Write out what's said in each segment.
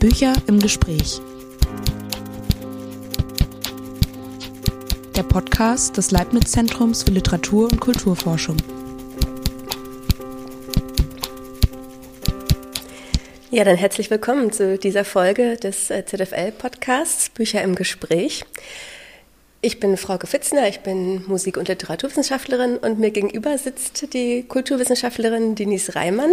Bücher im Gespräch. Der Podcast des Leibniz-Zentrums für Literatur und Kulturforschung. Ja, dann herzlich willkommen zu dieser Folge des äh, ZFL-Podcasts Bücher im Gespräch. Ich bin Frauke Fitzner, ich bin Musik- und Literaturwissenschaftlerin und mir gegenüber sitzt die Kulturwissenschaftlerin Denise Reimann.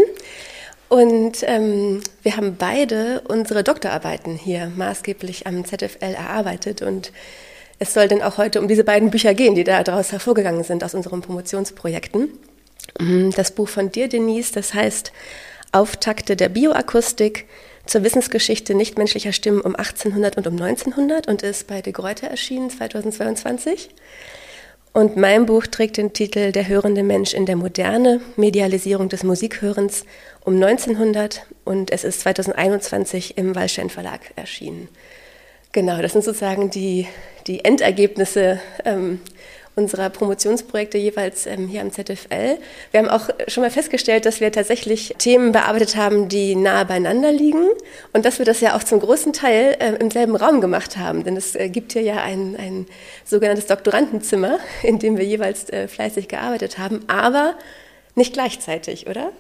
Und ähm, wir haben beide unsere Doktorarbeiten hier maßgeblich am ZFL erarbeitet. Und es soll dann auch heute um diese beiden Bücher gehen, die daraus hervorgegangen sind aus unseren Promotionsprojekten. Mhm, das Buch von dir, Denise, das heißt Auftakte der Bioakustik zur Wissensgeschichte nichtmenschlicher Stimmen um 1800 und um 1900 und ist bei De Gruyter erschienen 2022. Und mein Buch trägt den Titel Der hörende Mensch in der Moderne, Medialisierung des Musikhörens um 1900 und es ist 2021 im Wallstein Verlag erschienen. Genau, das sind sozusagen die, die Endergebnisse ähm, unserer Promotionsprojekte jeweils ähm, hier am ZFL. Wir haben auch schon mal festgestellt, dass wir tatsächlich Themen bearbeitet haben, die nahe beieinander liegen und dass wir das ja auch zum großen Teil äh, im selben Raum gemacht haben. Denn es äh, gibt hier ja ein, ein sogenanntes Doktorandenzimmer, in dem wir jeweils äh, fleißig gearbeitet haben, aber nicht gleichzeitig, oder?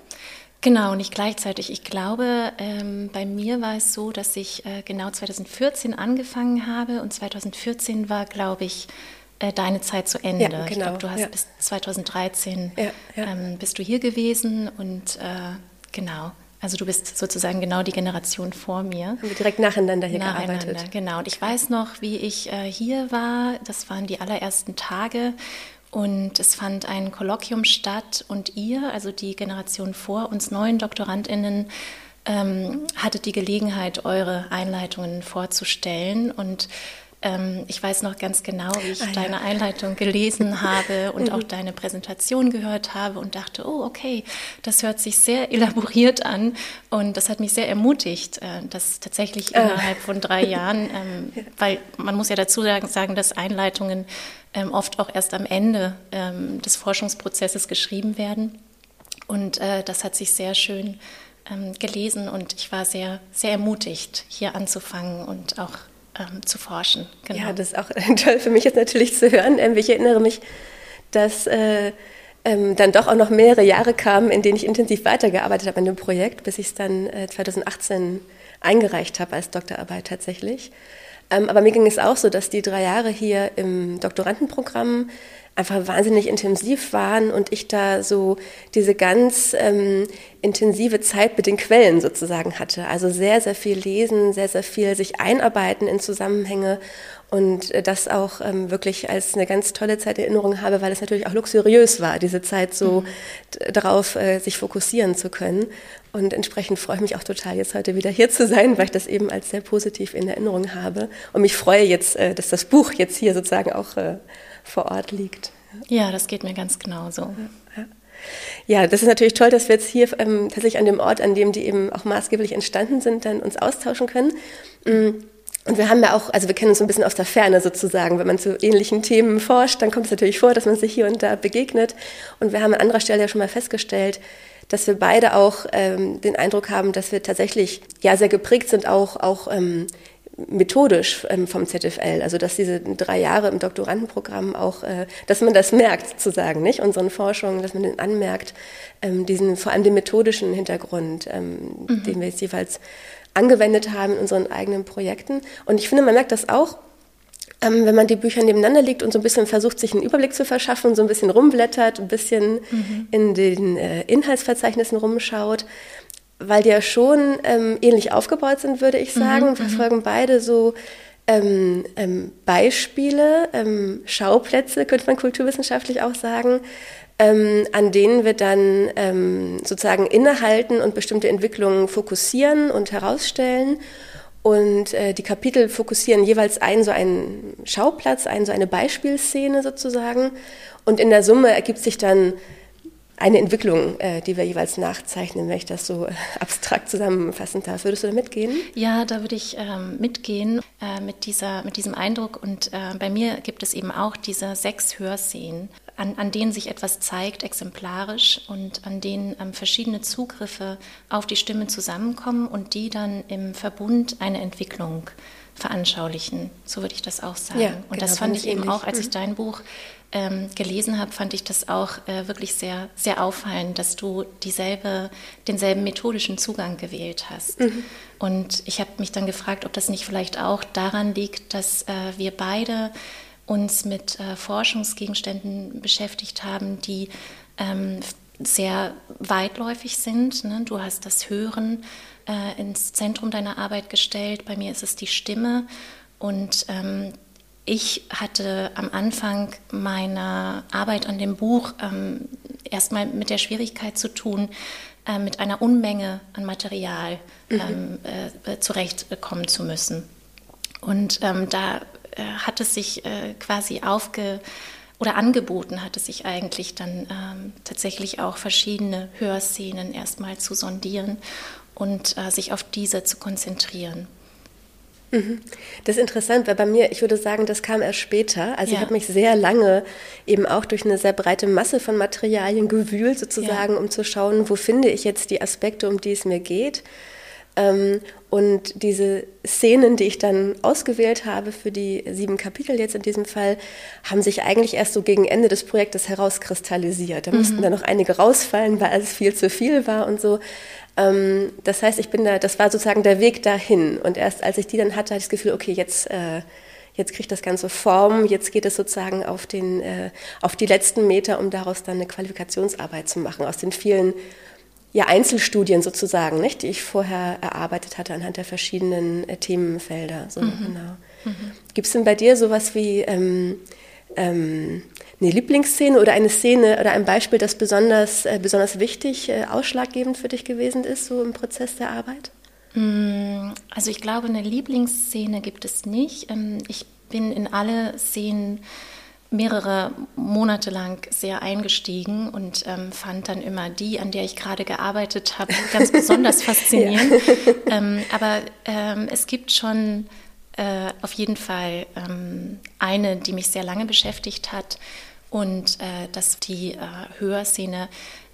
Genau, nicht gleichzeitig. Ich glaube, ähm, bei mir war es so, dass ich äh, genau 2014 angefangen habe und 2014 war, glaube ich, äh, deine Zeit zu Ende. Ja, genau, ich glaube, du hast ja. bis 2013 ja, ähm, bist du hier gewesen und äh, genau. Also du bist sozusagen genau die Generation vor mir. Haben wir direkt nacheinander hier nacheinander, gearbeitet. Genau. Und ich weiß noch, wie ich äh, hier war. Das waren die allerersten Tage. Und es fand ein Kolloquium statt und ihr, also die Generation vor uns neuen DoktorandInnen, ähm, hattet die Gelegenheit, eure Einleitungen vorzustellen. Und ähm, ich weiß noch ganz genau, wie ich ah, deine ja. Einleitung gelesen habe und auch deine Präsentation gehört habe und dachte, oh, okay, das hört sich sehr elaboriert an und das hat mich sehr ermutigt, äh, dass tatsächlich ah. innerhalb von drei Jahren, ähm, ja. weil man muss ja dazu sagen, dass Einleitungen ähm, oft auch erst am Ende ähm, des Forschungsprozesses geschrieben werden und äh, das hat sich sehr schön ähm, gelesen und ich war sehr, sehr ermutigt, hier anzufangen und auch ähm, zu forschen. Genau. Ja, das ist auch toll für mich jetzt natürlich zu hören. Ähm, ich erinnere mich, dass äh, ähm, dann doch auch noch mehrere Jahre kamen, in denen ich intensiv weitergearbeitet habe an dem Projekt, bis ich es dann äh, 2018 eingereicht habe als Doktorarbeit tatsächlich. Ähm, aber mir ging es auch so, dass die drei Jahre hier im Doktorandenprogramm einfach wahnsinnig intensiv waren und ich da so diese ganz ähm, intensive Zeit mit den Quellen sozusagen hatte. Also sehr, sehr viel lesen, sehr, sehr viel sich einarbeiten in Zusammenhänge und äh, das auch ähm, wirklich als eine ganz tolle Zeit in Erinnerung habe, weil es natürlich auch luxuriös war, diese Zeit so mhm. darauf äh, sich fokussieren zu können. Und entsprechend freue ich mich auch total, jetzt heute wieder hier zu sein, weil ich das eben als sehr positiv in Erinnerung habe. Und mich freue jetzt, äh, dass das Buch jetzt hier sozusagen auch äh, vor Ort liegt. Ja, das geht mir ganz genauso. Ja, ja. das ist natürlich toll, dass wir jetzt hier ähm, tatsächlich an dem Ort, an dem die eben auch maßgeblich entstanden sind, dann uns austauschen können. Mm. Und wir haben ja auch, also wir kennen uns ein bisschen aus der Ferne sozusagen. Wenn man zu ähnlichen Themen forscht, dann kommt es natürlich vor, dass man sich hier und da begegnet. Und wir haben an anderer Stelle ja schon mal festgestellt, dass wir beide auch ähm, den Eindruck haben, dass wir tatsächlich ja sehr geprägt sind, auch, auch ähm, methodisch ähm, vom ZFL, also dass diese drei Jahre im Doktorandenprogramm auch, äh, dass man das merkt, sozusagen, nicht unseren Forschungen, dass man den anmerkt, ähm, diesen vor allem den methodischen Hintergrund, ähm, mhm. den wir jetzt jeweils angewendet haben in unseren eigenen Projekten. Und ich finde, man merkt das auch, ähm, wenn man die Bücher nebeneinander legt und so ein bisschen versucht, sich einen Überblick zu verschaffen, so ein bisschen rumblättert, ein bisschen mhm. in den äh, Inhaltsverzeichnissen rumschaut, weil die ja schon ähm, ähnlich aufgebaut sind, würde ich sagen, mhm, verfolgen beide so ähm, ähm, Beispiele, ähm, Schauplätze, könnte man kulturwissenschaftlich auch sagen, ähm, an denen wir dann ähm, sozusagen innehalten und bestimmte Entwicklungen fokussieren und herausstellen. Und äh, die Kapitel fokussieren jeweils einen so einen Schauplatz, einen so eine Beispielszene sozusagen. Und in der Summe ergibt sich dann eine Entwicklung, äh, die wir jeweils nachzeichnen, wenn ich das so abstrakt zusammenfassen darf. Würdest du da mitgehen? Ja, da würde ich ähm, mitgehen äh, mit, dieser, mit diesem Eindruck. Und äh, bei mir gibt es eben auch diese sechs Hörszenen. an, an denen sich etwas zeigt, exemplarisch und an denen ähm, verschiedene Zugriffe auf die Stimme zusammenkommen und die dann im Verbund eine Entwicklung veranschaulichen. So würde ich das auch sagen. Ja, und genau, das fand ich eben auch, als ich mhm. dein Buch ähm, gelesen habe, fand ich das auch äh, wirklich sehr, sehr auffallend, dass du dieselbe, denselben methodischen Zugang gewählt hast. Mhm. Und ich habe mich dann gefragt, ob das nicht vielleicht auch daran liegt, dass äh, wir beide uns mit äh, Forschungsgegenständen beschäftigt haben, die ähm, sehr weitläufig sind. Ne? Du hast das Hören äh, ins Zentrum deiner Arbeit gestellt. Bei mir ist es die Stimme. Und ähm, ich hatte am Anfang meiner Arbeit an dem Buch ähm, erstmal mit der Schwierigkeit zu tun, äh, mit einer Unmenge an Material mhm. ähm, äh, zurechtkommen zu müssen. Und ähm, da äh, hat es sich äh, quasi aufge oder angeboten hat es sich eigentlich dann ähm, tatsächlich auch verschiedene Hörszenen erstmal zu sondieren und äh, sich auf diese zu konzentrieren. Mhm. Das ist interessant, weil bei mir, ich würde sagen, das kam erst später. Also ja. ich habe mich sehr lange eben auch durch eine sehr breite Masse von Materialien gewühlt, sozusagen, ja. um zu schauen, wo finde ich jetzt die Aspekte, um die es mir geht. Ähm, und diese Szenen, die ich dann ausgewählt habe für die sieben Kapitel jetzt in diesem Fall, haben sich eigentlich erst so gegen Ende des Projektes herauskristallisiert. Da mhm. mussten dann noch einige rausfallen, weil es viel zu viel war und so. Ähm, das heißt, ich bin da, das war sozusagen der Weg dahin. Und erst als ich die dann hatte, hatte ich das Gefühl, okay, jetzt, äh, jetzt kriegt das Ganze Form, jetzt geht es sozusagen auf, den, äh, auf die letzten Meter, um daraus dann eine Qualifikationsarbeit zu machen, aus den vielen ja, Einzelstudien sozusagen, nicht, die ich vorher erarbeitet hatte anhand der verschiedenen äh, Themenfelder. So, mhm. genau. Mhm. Gibt es denn bei dir sowas wie ähm, ähm, eine Lieblingsszene oder eine Szene oder ein Beispiel, das besonders, äh, besonders wichtig, äh, ausschlaggebend für dich gewesen ist, so im Prozess der Arbeit? Mm, also ich glaube, eine Lieblingsszene gibt es nicht. Ähm, ich bin in alle Szenen mehrere Monate lang sehr eingestiegen und ähm, fand dann immer die, an der ich gerade gearbeitet habe, ganz besonders faszinierend. ähm, aber ähm, es gibt schon äh, auf jeden Fall ähm, eine, die mich sehr lange beschäftigt hat und äh, das die äh, Hörszene,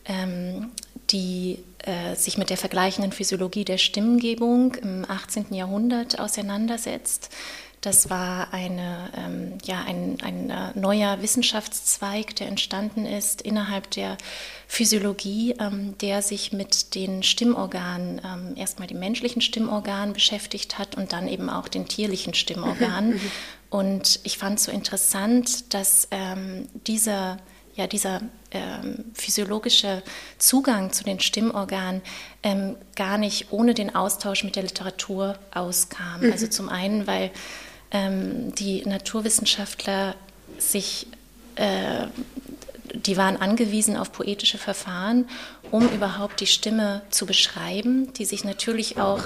ähm, die äh, sich mit der vergleichenden Physiologie der Stimmgebung im 18. Jahrhundert auseinandersetzt. Das war eine, ähm, ja, ein, ein äh, neuer Wissenschaftszweig, der entstanden ist innerhalb der Physiologie, ähm, der sich mit den Stimmorganen, ähm, erstmal dem menschlichen Stimmorgan beschäftigt hat und dann eben auch den tierlichen Stimmorganen. Und ich fand es so interessant, dass ähm, dieser ja, dieser ähm, physiologische Zugang zu den Stimmorganen ähm, gar nicht ohne den Austausch mit der Literatur auskam. Mhm. Also zum einen, weil ähm, die Naturwissenschaftler sich, äh, die waren angewiesen auf poetische Verfahren, um überhaupt die Stimme zu beschreiben, die sich natürlich auch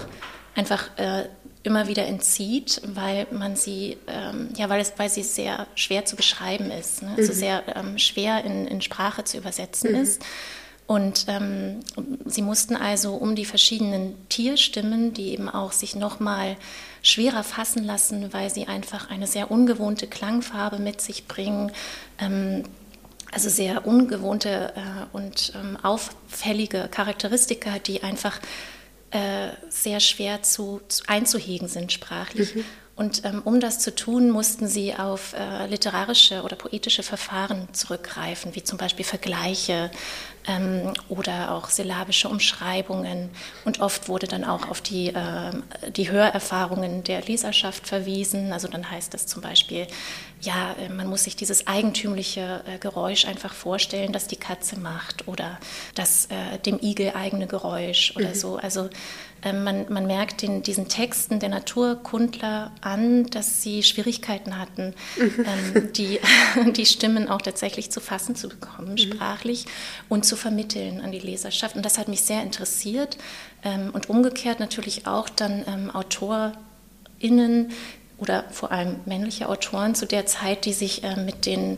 einfach äh, immer wieder entzieht, weil man sie, ähm, ja, weil es, weil sie sehr schwer zu beschreiben ist, ne? also mhm. sehr ähm, schwer in, in Sprache zu übersetzen mhm. ist. Und ähm, sie mussten also um die verschiedenen Tierstimmen, die eben auch sich nochmal schwerer fassen lassen, weil sie einfach eine sehr ungewohnte Klangfarbe mit sich bringen, ähm, also sehr ungewohnte äh, und ähm, auffällige Charakteristika, die einfach äh, sehr schwer zu, zu, einzuhegen sind sprachlich. Mhm. Und ähm, um das zu tun, mussten sie auf äh, literarische oder poetische Verfahren zurückgreifen, wie zum Beispiel Vergleiche ähm, oder auch syllabische Umschreibungen. Und oft wurde dann auch auf die, äh, die Hörerfahrungen der Leserschaft verwiesen. Also dann heißt es zum Beispiel, ja, äh, man muss sich dieses eigentümliche äh, Geräusch einfach vorstellen, das die Katze macht oder das äh, dem Igel eigene Geräusch oder mhm. so. Also man, man merkt in diesen Texten der Naturkundler an, dass sie Schwierigkeiten hatten, mhm. ähm, die, die Stimmen auch tatsächlich zu fassen zu bekommen, mhm. sprachlich und zu vermitteln an die Leserschaft. Und das hat mich sehr interessiert. Ähm, und umgekehrt natürlich auch dann ähm, AutorInnen oder vor allem männliche Autoren zu der Zeit, die sich äh, mit den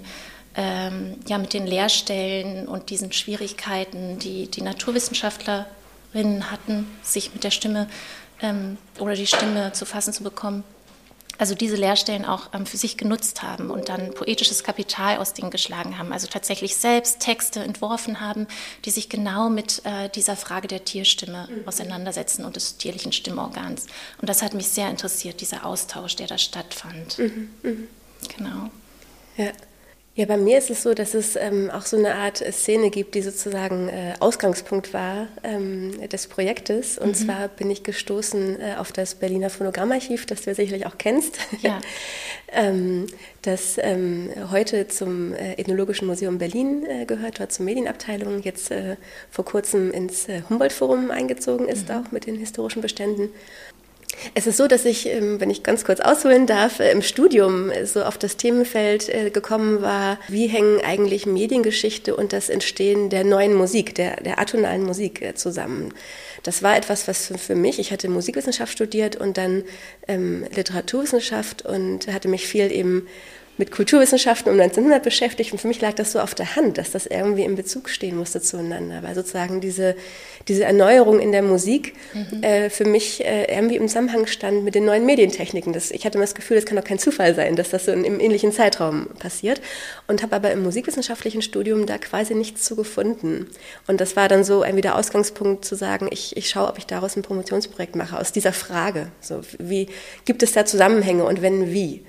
ähm, ja, mit den Lehrstellen und diesen Schwierigkeiten, die die Naturwissenschaftler hatten, sich mit der Stimme ähm, oder die Stimme zu fassen zu bekommen, also diese Lehrstellen auch ähm, für sich genutzt haben und dann poetisches Kapital aus denen geschlagen haben. Also tatsächlich selbst Texte entworfen haben, die sich genau mit äh, dieser Frage der Tierstimme auseinandersetzen und des tierlichen Stimmorgans. Und das hat mich sehr interessiert, dieser Austausch, der da stattfand. Mhm. Mhm. Genau. Ja. Ja, bei mir ist es so, dass es ähm, auch so eine Art Szene gibt, die sozusagen äh, Ausgangspunkt war ähm, des Projektes. Und mhm. zwar bin ich gestoßen äh, auf das Berliner Phonogrammarchiv, das du ja sicherlich auch kennst, ja. ähm, das ähm, heute zum äh, Ethnologischen Museum Berlin äh, gehört, dort zur Medienabteilung, jetzt äh, vor kurzem ins äh, Humboldt-Forum eingezogen ist, mhm. auch mit den historischen Beständen. Es ist so, dass ich, ähm, wenn ich ganz kurz ausholen darf, äh, im Studium so auf das Themenfeld äh, gekommen war, wie hängen eigentlich Mediengeschichte und das Entstehen der neuen Musik, der, der atonalen Musik äh, zusammen. Das war etwas, was für mich, ich hatte Musikwissenschaft studiert und dann ähm, Literaturwissenschaft und hatte mich viel eben mit Kulturwissenschaften um 1900 beschäftigt und für mich lag das so auf der Hand, dass das irgendwie im Bezug stehen musste zueinander, weil sozusagen diese, diese Erneuerung in der Musik mhm. äh, für mich äh, irgendwie im Zusammenhang stand mit den neuen Medientechniken. Das, ich hatte immer das Gefühl, das kann doch kein Zufall sein, dass das so in, im ähnlichen Zeitraum passiert und habe aber im musikwissenschaftlichen Studium da quasi nichts zu gefunden. Und das war dann so irgendwie der Ausgangspunkt zu sagen, ich, ich schaue, ob ich daraus ein Promotionsprojekt mache, aus dieser Frage. So, wie gibt es da Zusammenhänge und wenn, wie?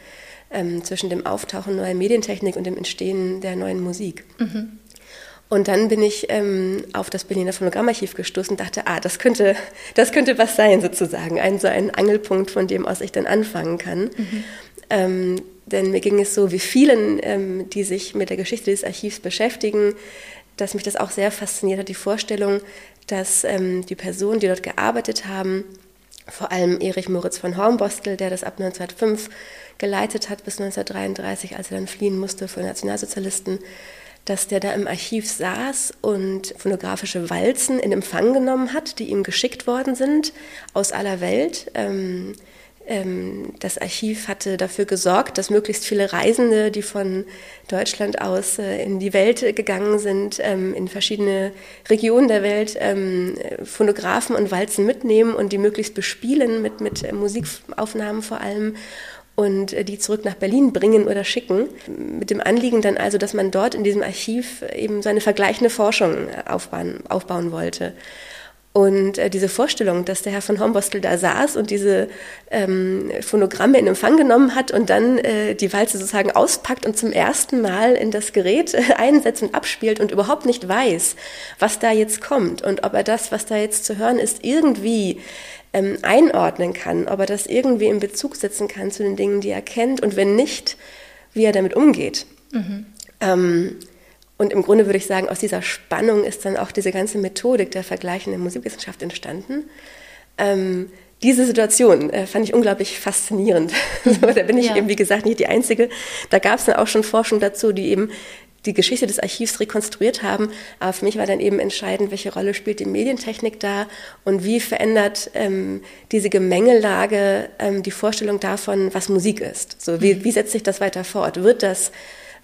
Ähm, zwischen dem Auftauchen neuer Medientechnik und dem Entstehen der neuen Musik. Mhm. Und dann bin ich ähm, auf das Berliner Phonogrammarchiv gestoßen und dachte, ah, das könnte, das könnte was sein sozusagen, ein so ein Angelpunkt, von dem aus ich dann anfangen kann. Mhm. Ähm, denn mir ging es so wie vielen, ähm, die sich mit der Geschichte des Archivs beschäftigen, dass mich das auch sehr fasziniert hat, die Vorstellung, dass ähm, die Personen, die dort gearbeitet haben, vor allem Erich Moritz von Hornbostel, der das ab 1905 geleitet hat bis 1933, als er dann fliehen musste vor Nationalsozialisten, dass der da im Archiv saß und phonographische Walzen in Empfang genommen hat, die ihm geschickt worden sind aus aller Welt. Ähm, ähm, das Archiv hatte dafür gesorgt, dass möglichst viele Reisende, die von Deutschland aus äh, in die Welt gegangen sind, ähm, in verschiedene Regionen der Welt ähm, Phonographen und Walzen mitnehmen und die möglichst bespielen mit, mit äh, Musikaufnahmen vor allem und äh, die zurück nach Berlin bringen oder schicken. Mit dem Anliegen dann also, dass man dort in diesem Archiv eben so eine vergleichende Forschung äh, aufbauen, aufbauen wollte. Und äh, diese Vorstellung, dass der Herr von Hornbostel da saß und diese ähm, Phonogramme in Empfang genommen hat und dann äh, die Walze sozusagen auspackt und zum ersten Mal in das Gerät äh, einsetzt und abspielt und überhaupt nicht weiß, was da jetzt kommt und ob er das, was da jetzt zu hören ist, irgendwie ähm, einordnen kann, ob er das irgendwie in Bezug setzen kann zu den Dingen, die er kennt und wenn nicht, wie er damit umgeht. Mhm. Ähm, und im Grunde würde ich sagen, aus dieser Spannung ist dann auch diese ganze Methodik der vergleichenden Musikwissenschaft entstanden. Ähm, diese Situation äh, fand ich unglaublich faszinierend. so, da bin ich ja. eben, wie gesagt, nicht die Einzige. Da gab es dann auch schon Forschung dazu, die eben die Geschichte des Archivs rekonstruiert haben. Aber für mich war dann eben entscheidend, welche Rolle spielt die Medientechnik da und wie verändert ähm, diese Gemengelage ähm, die Vorstellung davon, was Musik ist. So, wie, mhm. wie setzt sich das weiter fort? Wird das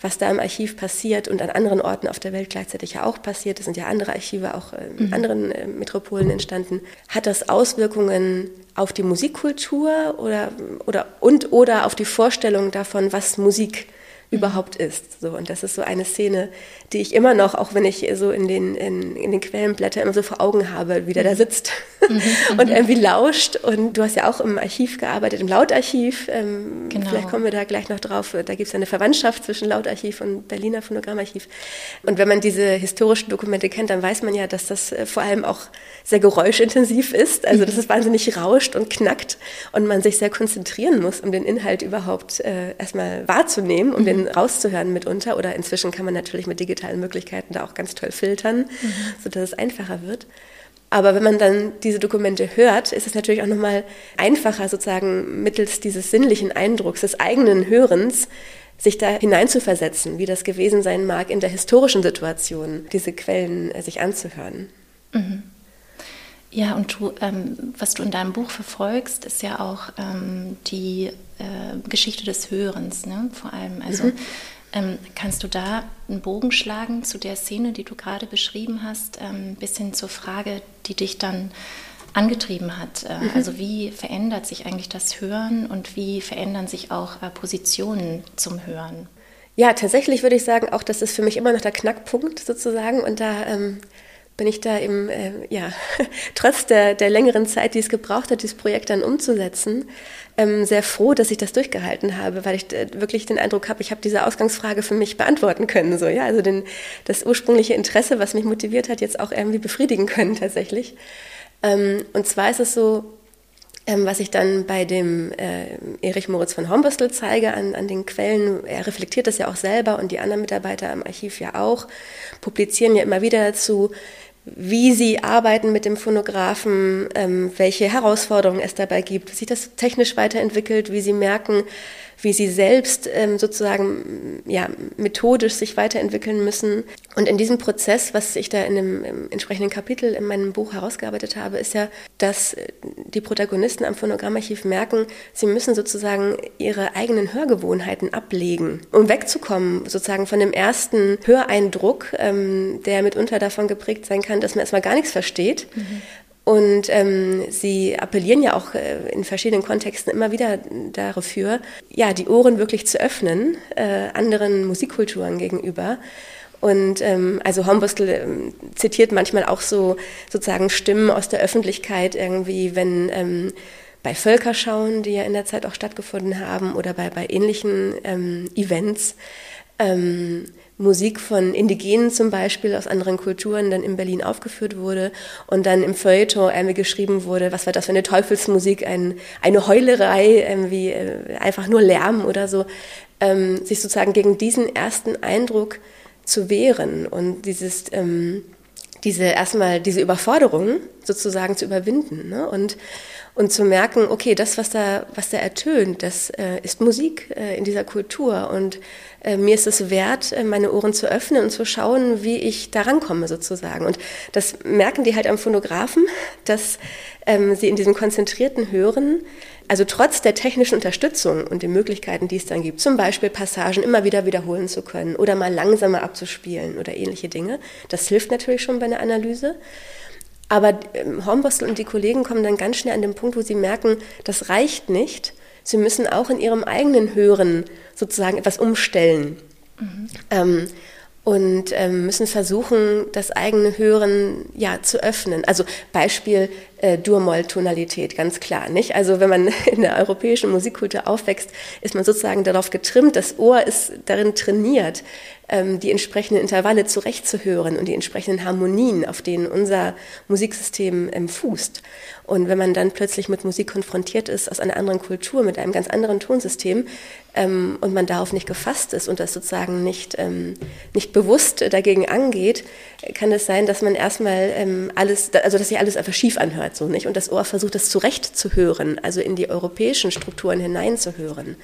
was da im Archiv passiert und an anderen Orten auf der Welt gleichzeitig ja auch passiert, es sind ja andere Archive auch in mhm. anderen äh, Metropolen entstanden, hat das Auswirkungen auf die Musikkultur oder, oder, und oder auf die Vorstellung davon, was Musik überhaupt ist. So, und das ist so eine Szene, die ich immer noch, auch wenn ich so in den, in, in den Quellenblättern immer so vor Augen habe, wie der da mhm. sitzt mhm, und irgendwie lauscht. Und du hast ja auch im Archiv gearbeitet, im Lautarchiv. Ähm, genau. Vielleicht kommen wir da gleich noch drauf. Da gibt es eine Verwandtschaft zwischen Lautarchiv und Berliner Phonogrammarchiv. Und wenn man diese historischen Dokumente kennt, dann weiß man ja, dass das äh, vor allem auch sehr geräuschintensiv ist. Also, dass es wahnsinnig rauscht und knackt und man sich sehr konzentrieren muss, um den Inhalt überhaupt äh, erstmal wahrzunehmen, um mhm. den rauszuhören mitunter. Oder inzwischen kann man natürlich mit digitalen Möglichkeiten da auch ganz toll filtern, mhm. sodass es einfacher wird. Aber wenn man dann diese Dokumente hört, ist es natürlich auch nochmal einfacher, sozusagen mittels dieses sinnlichen Eindrucks, des eigenen Hörens, sich da hineinzuversetzen, wie das gewesen sein mag, in der historischen Situation diese Quellen äh, sich anzuhören. Mhm. Ja, und du, ähm, was du in deinem Buch verfolgst, ist ja auch ähm, die äh, Geschichte des Hörens, ne? vor allem. Also mhm. ähm, kannst du da einen Bogen schlagen zu der Szene, die du gerade beschrieben hast, ähm, bis hin zur Frage, die dich dann angetrieben hat. Äh, mhm. Also wie verändert sich eigentlich das Hören und wie verändern sich auch äh, Positionen zum Hören? Ja, tatsächlich würde ich sagen, auch das ist für mich immer noch der Knackpunkt sozusagen. Und da ähm, bin ich da eben, äh, ja, trotz der, der längeren Zeit, die es gebraucht hat, dieses Projekt dann umzusetzen, ähm, sehr froh, dass ich das durchgehalten habe, weil ich äh, wirklich den Eindruck habe, ich habe diese Ausgangsfrage für mich beantworten können. So, ja? Also den, das ursprüngliche Interesse, was mich motiviert hat, jetzt auch irgendwie befriedigen können tatsächlich. Ähm, und zwar ist es so, ähm, was ich dann bei dem äh, Erich Moritz von Hombostel zeige an, an den Quellen, er reflektiert das ja auch selber und die anderen Mitarbeiter im Archiv ja auch, publizieren ja immer wieder dazu, wie sie arbeiten mit dem Phonographen, ähm, welche Herausforderungen es dabei gibt, wie sich das technisch weiterentwickelt, wie sie merken, wie sie selbst ähm, sozusagen ja, methodisch sich weiterentwickeln müssen. Und in diesem Prozess, was ich da in dem entsprechenden Kapitel in meinem Buch herausgearbeitet habe, ist ja, dass die Protagonisten am Phonogrammarchiv merken, sie müssen sozusagen ihre eigenen Hörgewohnheiten ablegen, um wegzukommen sozusagen von dem ersten Höreindruck, ähm, der mitunter davon geprägt sein kann, dass man erstmal gar nichts versteht. Mhm. Und ähm, sie appellieren ja auch äh, in verschiedenen Kontexten immer wieder dafür, ja, die Ohren wirklich zu öffnen, äh, anderen Musikkulturen gegenüber. Und ähm, also Hornbostel ähm, zitiert manchmal auch so sozusagen Stimmen aus der Öffentlichkeit irgendwie, wenn ähm, bei Völkerschauen, die ja in der Zeit auch stattgefunden haben, oder bei, bei ähnlichen ähm, Events, ähm, Musik von Indigenen zum Beispiel aus anderen Kulturen dann in Berlin aufgeführt wurde und dann im Feuilleton irgendwie geschrieben wurde, was war das für eine Teufelsmusik, ein, eine Heulerei, irgendwie äh, einfach nur Lärm oder so, ähm, sich sozusagen gegen diesen ersten Eindruck zu wehren und dieses ähm, diese erstmal diese Überforderung sozusagen zu überwinden ne? und und zu merken, okay, das, was da, was da ertönt, das äh, ist Musik äh, in dieser Kultur und äh, mir ist es wert, äh, meine Ohren zu öffnen und zu schauen, wie ich da rankomme sozusagen. Und das merken die halt am Phonographen, dass ähm, sie in diesem konzentrierten Hören, also trotz der technischen Unterstützung und den Möglichkeiten, die es dann gibt, zum Beispiel Passagen immer wieder wiederholen zu können oder mal langsamer abzuspielen oder ähnliche Dinge, das hilft natürlich schon bei einer Analyse. Aber ähm, Hornbostel und die Kollegen kommen dann ganz schnell an den Punkt, wo sie merken, das reicht nicht. Sie müssen auch in ihrem eigenen Hören sozusagen etwas umstellen. Mhm. Ähm, und ähm, müssen versuchen, das eigene Hören ja zu öffnen. Also Beispiel äh, Dur-Moll-Tonalität, ganz klar, nicht? Also wenn man in der europäischen Musikkultur aufwächst, ist man sozusagen darauf getrimmt, das Ohr ist darin trainiert, die entsprechenden Intervalle zurechtzuhören und die entsprechenden Harmonien, auf denen unser Musiksystem ähm, fußt. Und wenn man dann plötzlich mit Musik konfrontiert ist aus einer anderen Kultur, mit einem ganz anderen Tonsystem ähm, und man darauf nicht gefasst ist und das sozusagen nicht, ähm, nicht bewusst dagegen angeht, kann es sein, dass man erstmal ähm, alles, also dass sich alles einfach schief anhört, so nicht? Und das Ohr versucht, das zurechtzuhören, also in die europäischen Strukturen hineinzuhören.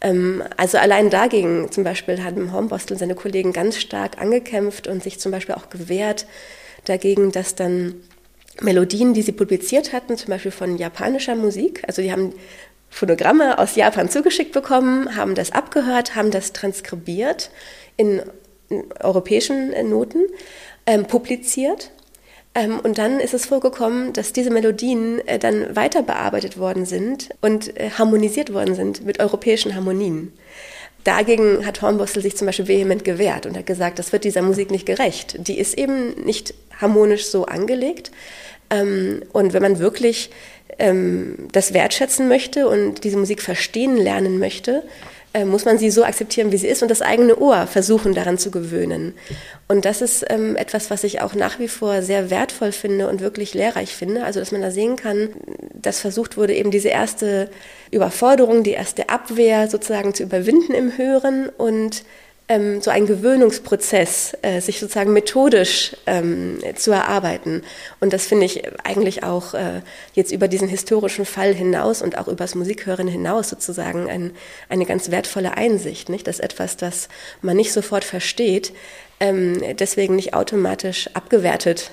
Ähm, also allein dagegen zum Beispiel haben Hornbostel und seine Kollegen ganz stark angekämpft und sich zum Beispiel auch gewehrt dagegen, dass dann Melodien, die sie publiziert hatten, zum Beispiel von japanischer Musik, also die haben Phonogramme aus Japan zugeschickt bekommen, haben das abgehört, haben das transkribiert in, in europäischen Noten, ähm, publiziert ähm, und dann ist es vorgekommen, dass diese Melodien äh, dann weiter bearbeitet worden sind und äh, harmonisiert worden sind mit europäischen Harmonien. Dagegen hat Hornbostel sich zum Beispiel vehement gewehrt und hat gesagt, das wird dieser Musik nicht gerecht. Die ist eben nicht harmonisch so angelegt. Ähm, und wenn man wirklich ähm, das wertschätzen möchte und diese Musik verstehen lernen möchte, äh, muss man sie so akzeptieren, wie sie ist und das eigene Ohr versuchen daran zu gewöhnen. Und das ist ähm, etwas, was ich auch nach wie vor sehr wertvoll finde und wirklich lehrreich finde. Also, dass man da sehen kann, dass versucht wurde, eben diese erste Überforderung, die erste Abwehr sozusagen zu überwinden im Hören und ähm, so ein Gewöhnungsprozess, äh, sich sozusagen methodisch ähm, zu erarbeiten. Und das finde ich eigentlich auch äh, jetzt über diesen historischen Fall hinaus und auch übers Musikhören hinaus sozusagen ein, eine ganz wertvolle Einsicht, nicht? Dass etwas, das man nicht sofort versteht, ähm, deswegen nicht automatisch abgewertet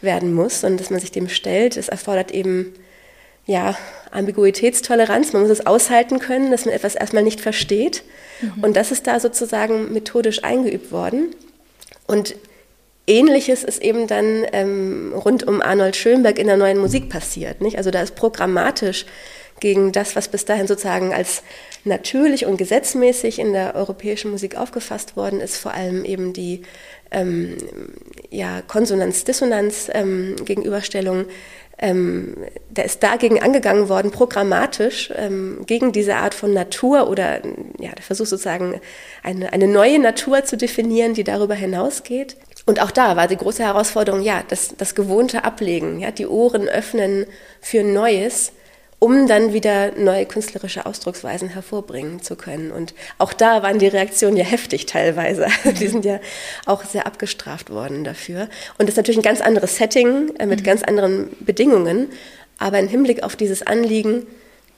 werden muss und dass man sich dem stellt. Es erfordert eben ja, Ambiguitätstoleranz. Man muss es aushalten können, dass man etwas erstmal nicht versteht. Mhm. Und das ist da sozusagen methodisch eingeübt worden. Und Ähnliches ist eben dann ähm, rund um Arnold Schönberg in der neuen Musik passiert. Nicht? Also da ist programmatisch gegen das, was bis dahin sozusagen als natürlich und gesetzmäßig in der europäischen Musik aufgefasst worden ist, vor allem eben die ähm, ja, Konsonanz-Dissonanz-Gegenüberstellung. Ähm, ähm, da ist dagegen angegangen worden, programmatisch, ähm, gegen diese Art von Natur oder ja, der Versuch sozusagen eine, eine neue Natur zu definieren, die darüber hinausgeht. Und auch da war die große Herausforderung, ja, das, das gewohnte Ablegen, ja, die Ohren öffnen für Neues um dann wieder neue künstlerische Ausdrucksweisen hervorbringen zu können. Und auch da waren die Reaktionen ja heftig teilweise. die sind ja auch sehr abgestraft worden dafür. Und das ist natürlich ein ganz anderes Setting äh, mit mhm. ganz anderen Bedingungen. Aber im Hinblick auf dieses Anliegen,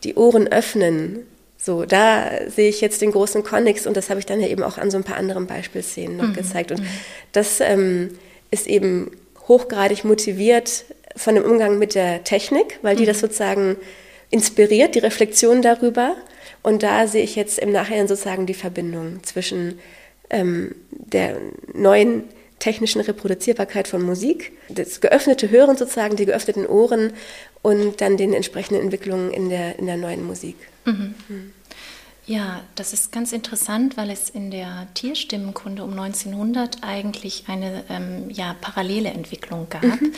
die Ohren öffnen, so, da sehe ich jetzt den großen Konnex und das habe ich dann ja eben auch an so ein paar anderen Beispielszenen noch mhm. gezeigt. Und mhm. das ähm, ist eben hochgradig motiviert von dem Umgang mit der Technik, weil die mhm. das sozusagen inspiriert, die Reflexion darüber. Und da sehe ich jetzt im Nachhinein sozusagen die Verbindung zwischen ähm, der neuen technischen Reproduzierbarkeit von Musik, das geöffnete Hören sozusagen, die geöffneten Ohren und dann den entsprechenden Entwicklungen in der, in der neuen Musik. Mhm. Mhm. Ja, das ist ganz interessant, weil es in der Tierstimmenkunde um 1900 eigentlich eine ähm, ja, parallele Entwicklung gab mhm.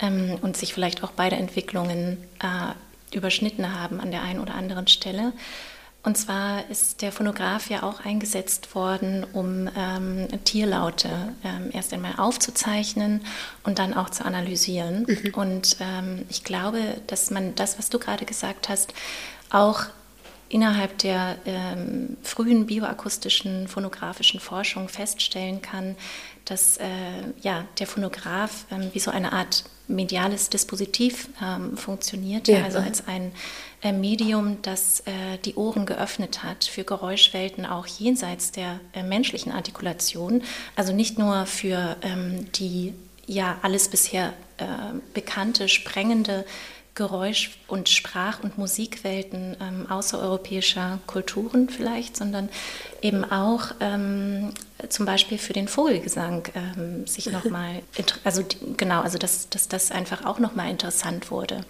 ähm, und sich vielleicht auch beide Entwicklungen äh, überschnitten haben an der einen oder anderen Stelle. Und zwar ist der Phonograph ja auch eingesetzt worden, um ähm, Tierlaute ähm, erst einmal aufzuzeichnen und dann auch zu analysieren. Mhm. Und ähm, ich glaube, dass man das, was du gerade gesagt hast, auch innerhalb der ähm, frühen bioakustischen phonografischen Forschung feststellen kann, dass äh, ja, der Phonograph ähm, wie so eine Art mediales Dispositiv ähm, funktioniert, ja, also als ein äh, Medium, das äh, die Ohren geöffnet hat für Geräuschwelten auch jenseits der äh, menschlichen Artikulation, also nicht nur für ähm, die ja alles bisher äh, bekannte, sprengende Geräusch- und Sprach- und Musikwelten ähm, außereuropäischer Kulturen vielleicht, sondern eben auch ähm, zum Beispiel für den Vogelgesang ähm, sich nochmal, also genau, also dass, dass das einfach auch nochmal interessant wurde.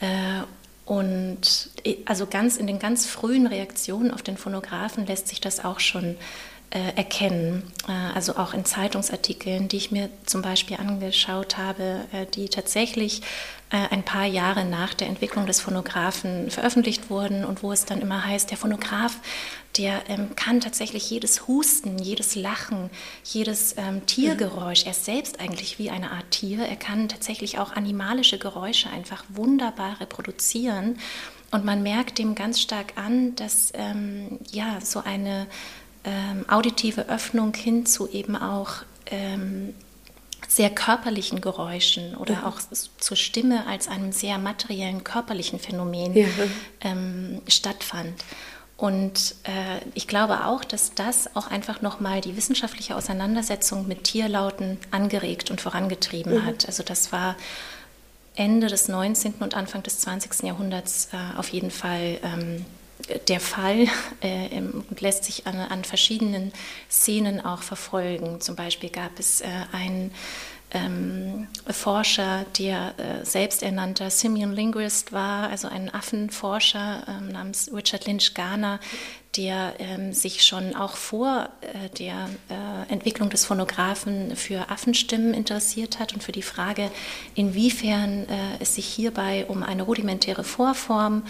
Äh, und äh, also ganz in den ganz frühen Reaktionen auf den Phonographen lässt sich das auch schon äh, erkennen. Äh, also auch in Zeitungsartikeln, die ich mir zum Beispiel angeschaut habe, äh, die tatsächlich ein paar Jahre nach der Entwicklung des Phonographen veröffentlicht wurden und wo es dann immer heißt, der Phonograph, der ähm, kann tatsächlich jedes Husten, jedes Lachen, jedes ähm, Tiergeräusch, er ist selbst eigentlich wie eine Art Tier, er kann tatsächlich auch animalische Geräusche einfach wunderbar reproduzieren. Und man merkt dem ganz stark an, dass ähm, ja so eine ähm, auditive Öffnung hin zu eben auch ähm, sehr körperlichen Geräuschen oder ja. auch zur Stimme als einem sehr materiellen körperlichen Phänomen ja. ähm, stattfand. Und äh, ich glaube auch, dass das auch einfach nochmal die wissenschaftliche Auseinandersetzung mit Tierlauten angeregt und vorangetrieben mhm. hat. Also das war Ende des 19. und Anfang des 20. Jahrhunderts äh, auf jeden Fall ähm, der Fall äh, und lässt sich an, an, verschiedenen Szenen auch verfolgen. Zum Beispiel gab es äh, einen ähm, Forscher, der äh, selbsternannter Simian Linguist war, also ein Affenforscher ähm, namens Richard Lynch Garner, der ähm, sich schon auch vor äh, der äh, Entwicklung des Phonographen für Affenstimmen interessiert hat und für die Frage, inwiefern äh, es sich hierbei um eine rudimentäre Vorform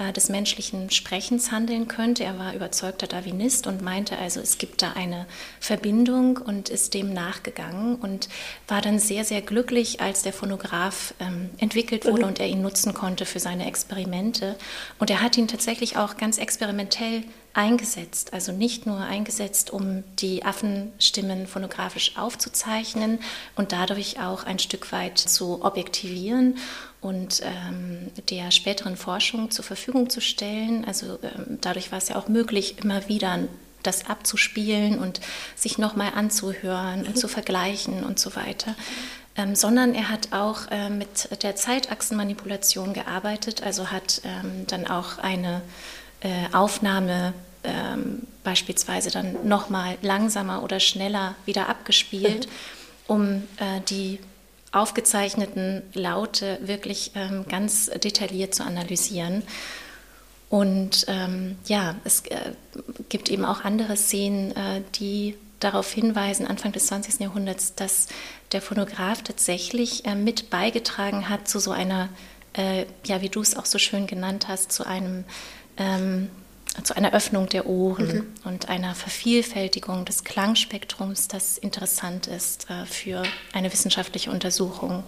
äh, des menschlichen Sprechens handeln könnte. Er war überzeugter Darwinist und meinte also, es gibt da eine Verbindung und ist dem nachgegangen und war dann sehr, sehr glücklich, als der Phonograph ähm, entwickelt wurde mhm. und er ihn nutzen konnte für seine Experimente. Und er hat ihn tatsächlich auch ganz experimentell eingesetzt, also nicht nur eingesetzt, um die Affenstimmen phonografisch aufzuzeichnen und dadurch auch ein Stück weit zu objektivieren und ähm, der späteren Forschung zur Verfügung zu stellen. Also ähm, dadurch war es ja auch möglich, immer wieder das abzuspielen und sich nochmal anzuhören und zu vergleichen und so weiter. Ähm, sondern er hat auch äh, mit der Zeitachsenmanipulation gearbeitet, also hat ähm, dann auch eine äh, Aufnahme ähm, beispielsweise dann nochmal langsamer oder schneller wieder abgespielt. Mhm um äh, die aufgezeichneten Laute wirklich ähm, ganz detailliert zu analysieren. Und ähm, ja, es äh, gibt eben auch andere Szenen, äh, die darauf hinweisen, Anfang des 20. Jahrhunderts, dass der Phonograph tatsächlich äh, mit beigetragen hat zu so einer, äh, ja, wie du es auch so schön genannt hast, zu einem ähm, zu einer Öffnung der Ohren mhm. und einer Vervielfältigung des Klangspektrums, das interessant ist äh, für eine wissenschaftliche Untersuchung.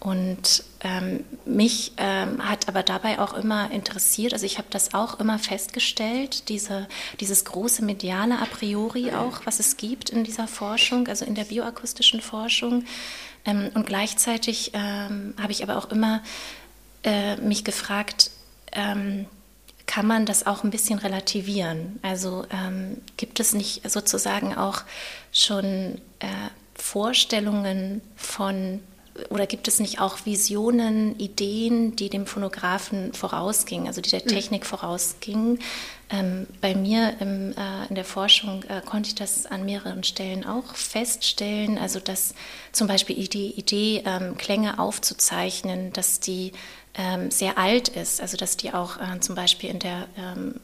Und ähm, mich ähm, hat aber dabei auch immer interessiert, also ich habe das auch immer festgestellt, diese, dieses große mediale A priori auch, was es gibt in dieser Forschung, also in der bioakustischen Forschung. Ähm, und gleichzeitig ähm, habe ich aber auch immer äh, mich gefragt, ähm, kann man das auch ein bisschen relativieren? Also ähm, gibt es nicht sozusagen auch schon äh, Vorstellungen von oder gibt es nicht auch Visionen, Ideen, die dem Phonographen vorausgingen, also die der mhm. Technik vorausgingen? Ähm, bei mir im, äh, in der Forschung äh, konnte ich das an mehreren Stellen auch feststellen, also dass zum Beispiel die Idee, ähm, Klänge aufzuzeichnen, dass die ähm, sehr alt ist, also dass die auch äh, zum Beispiel in der ähm,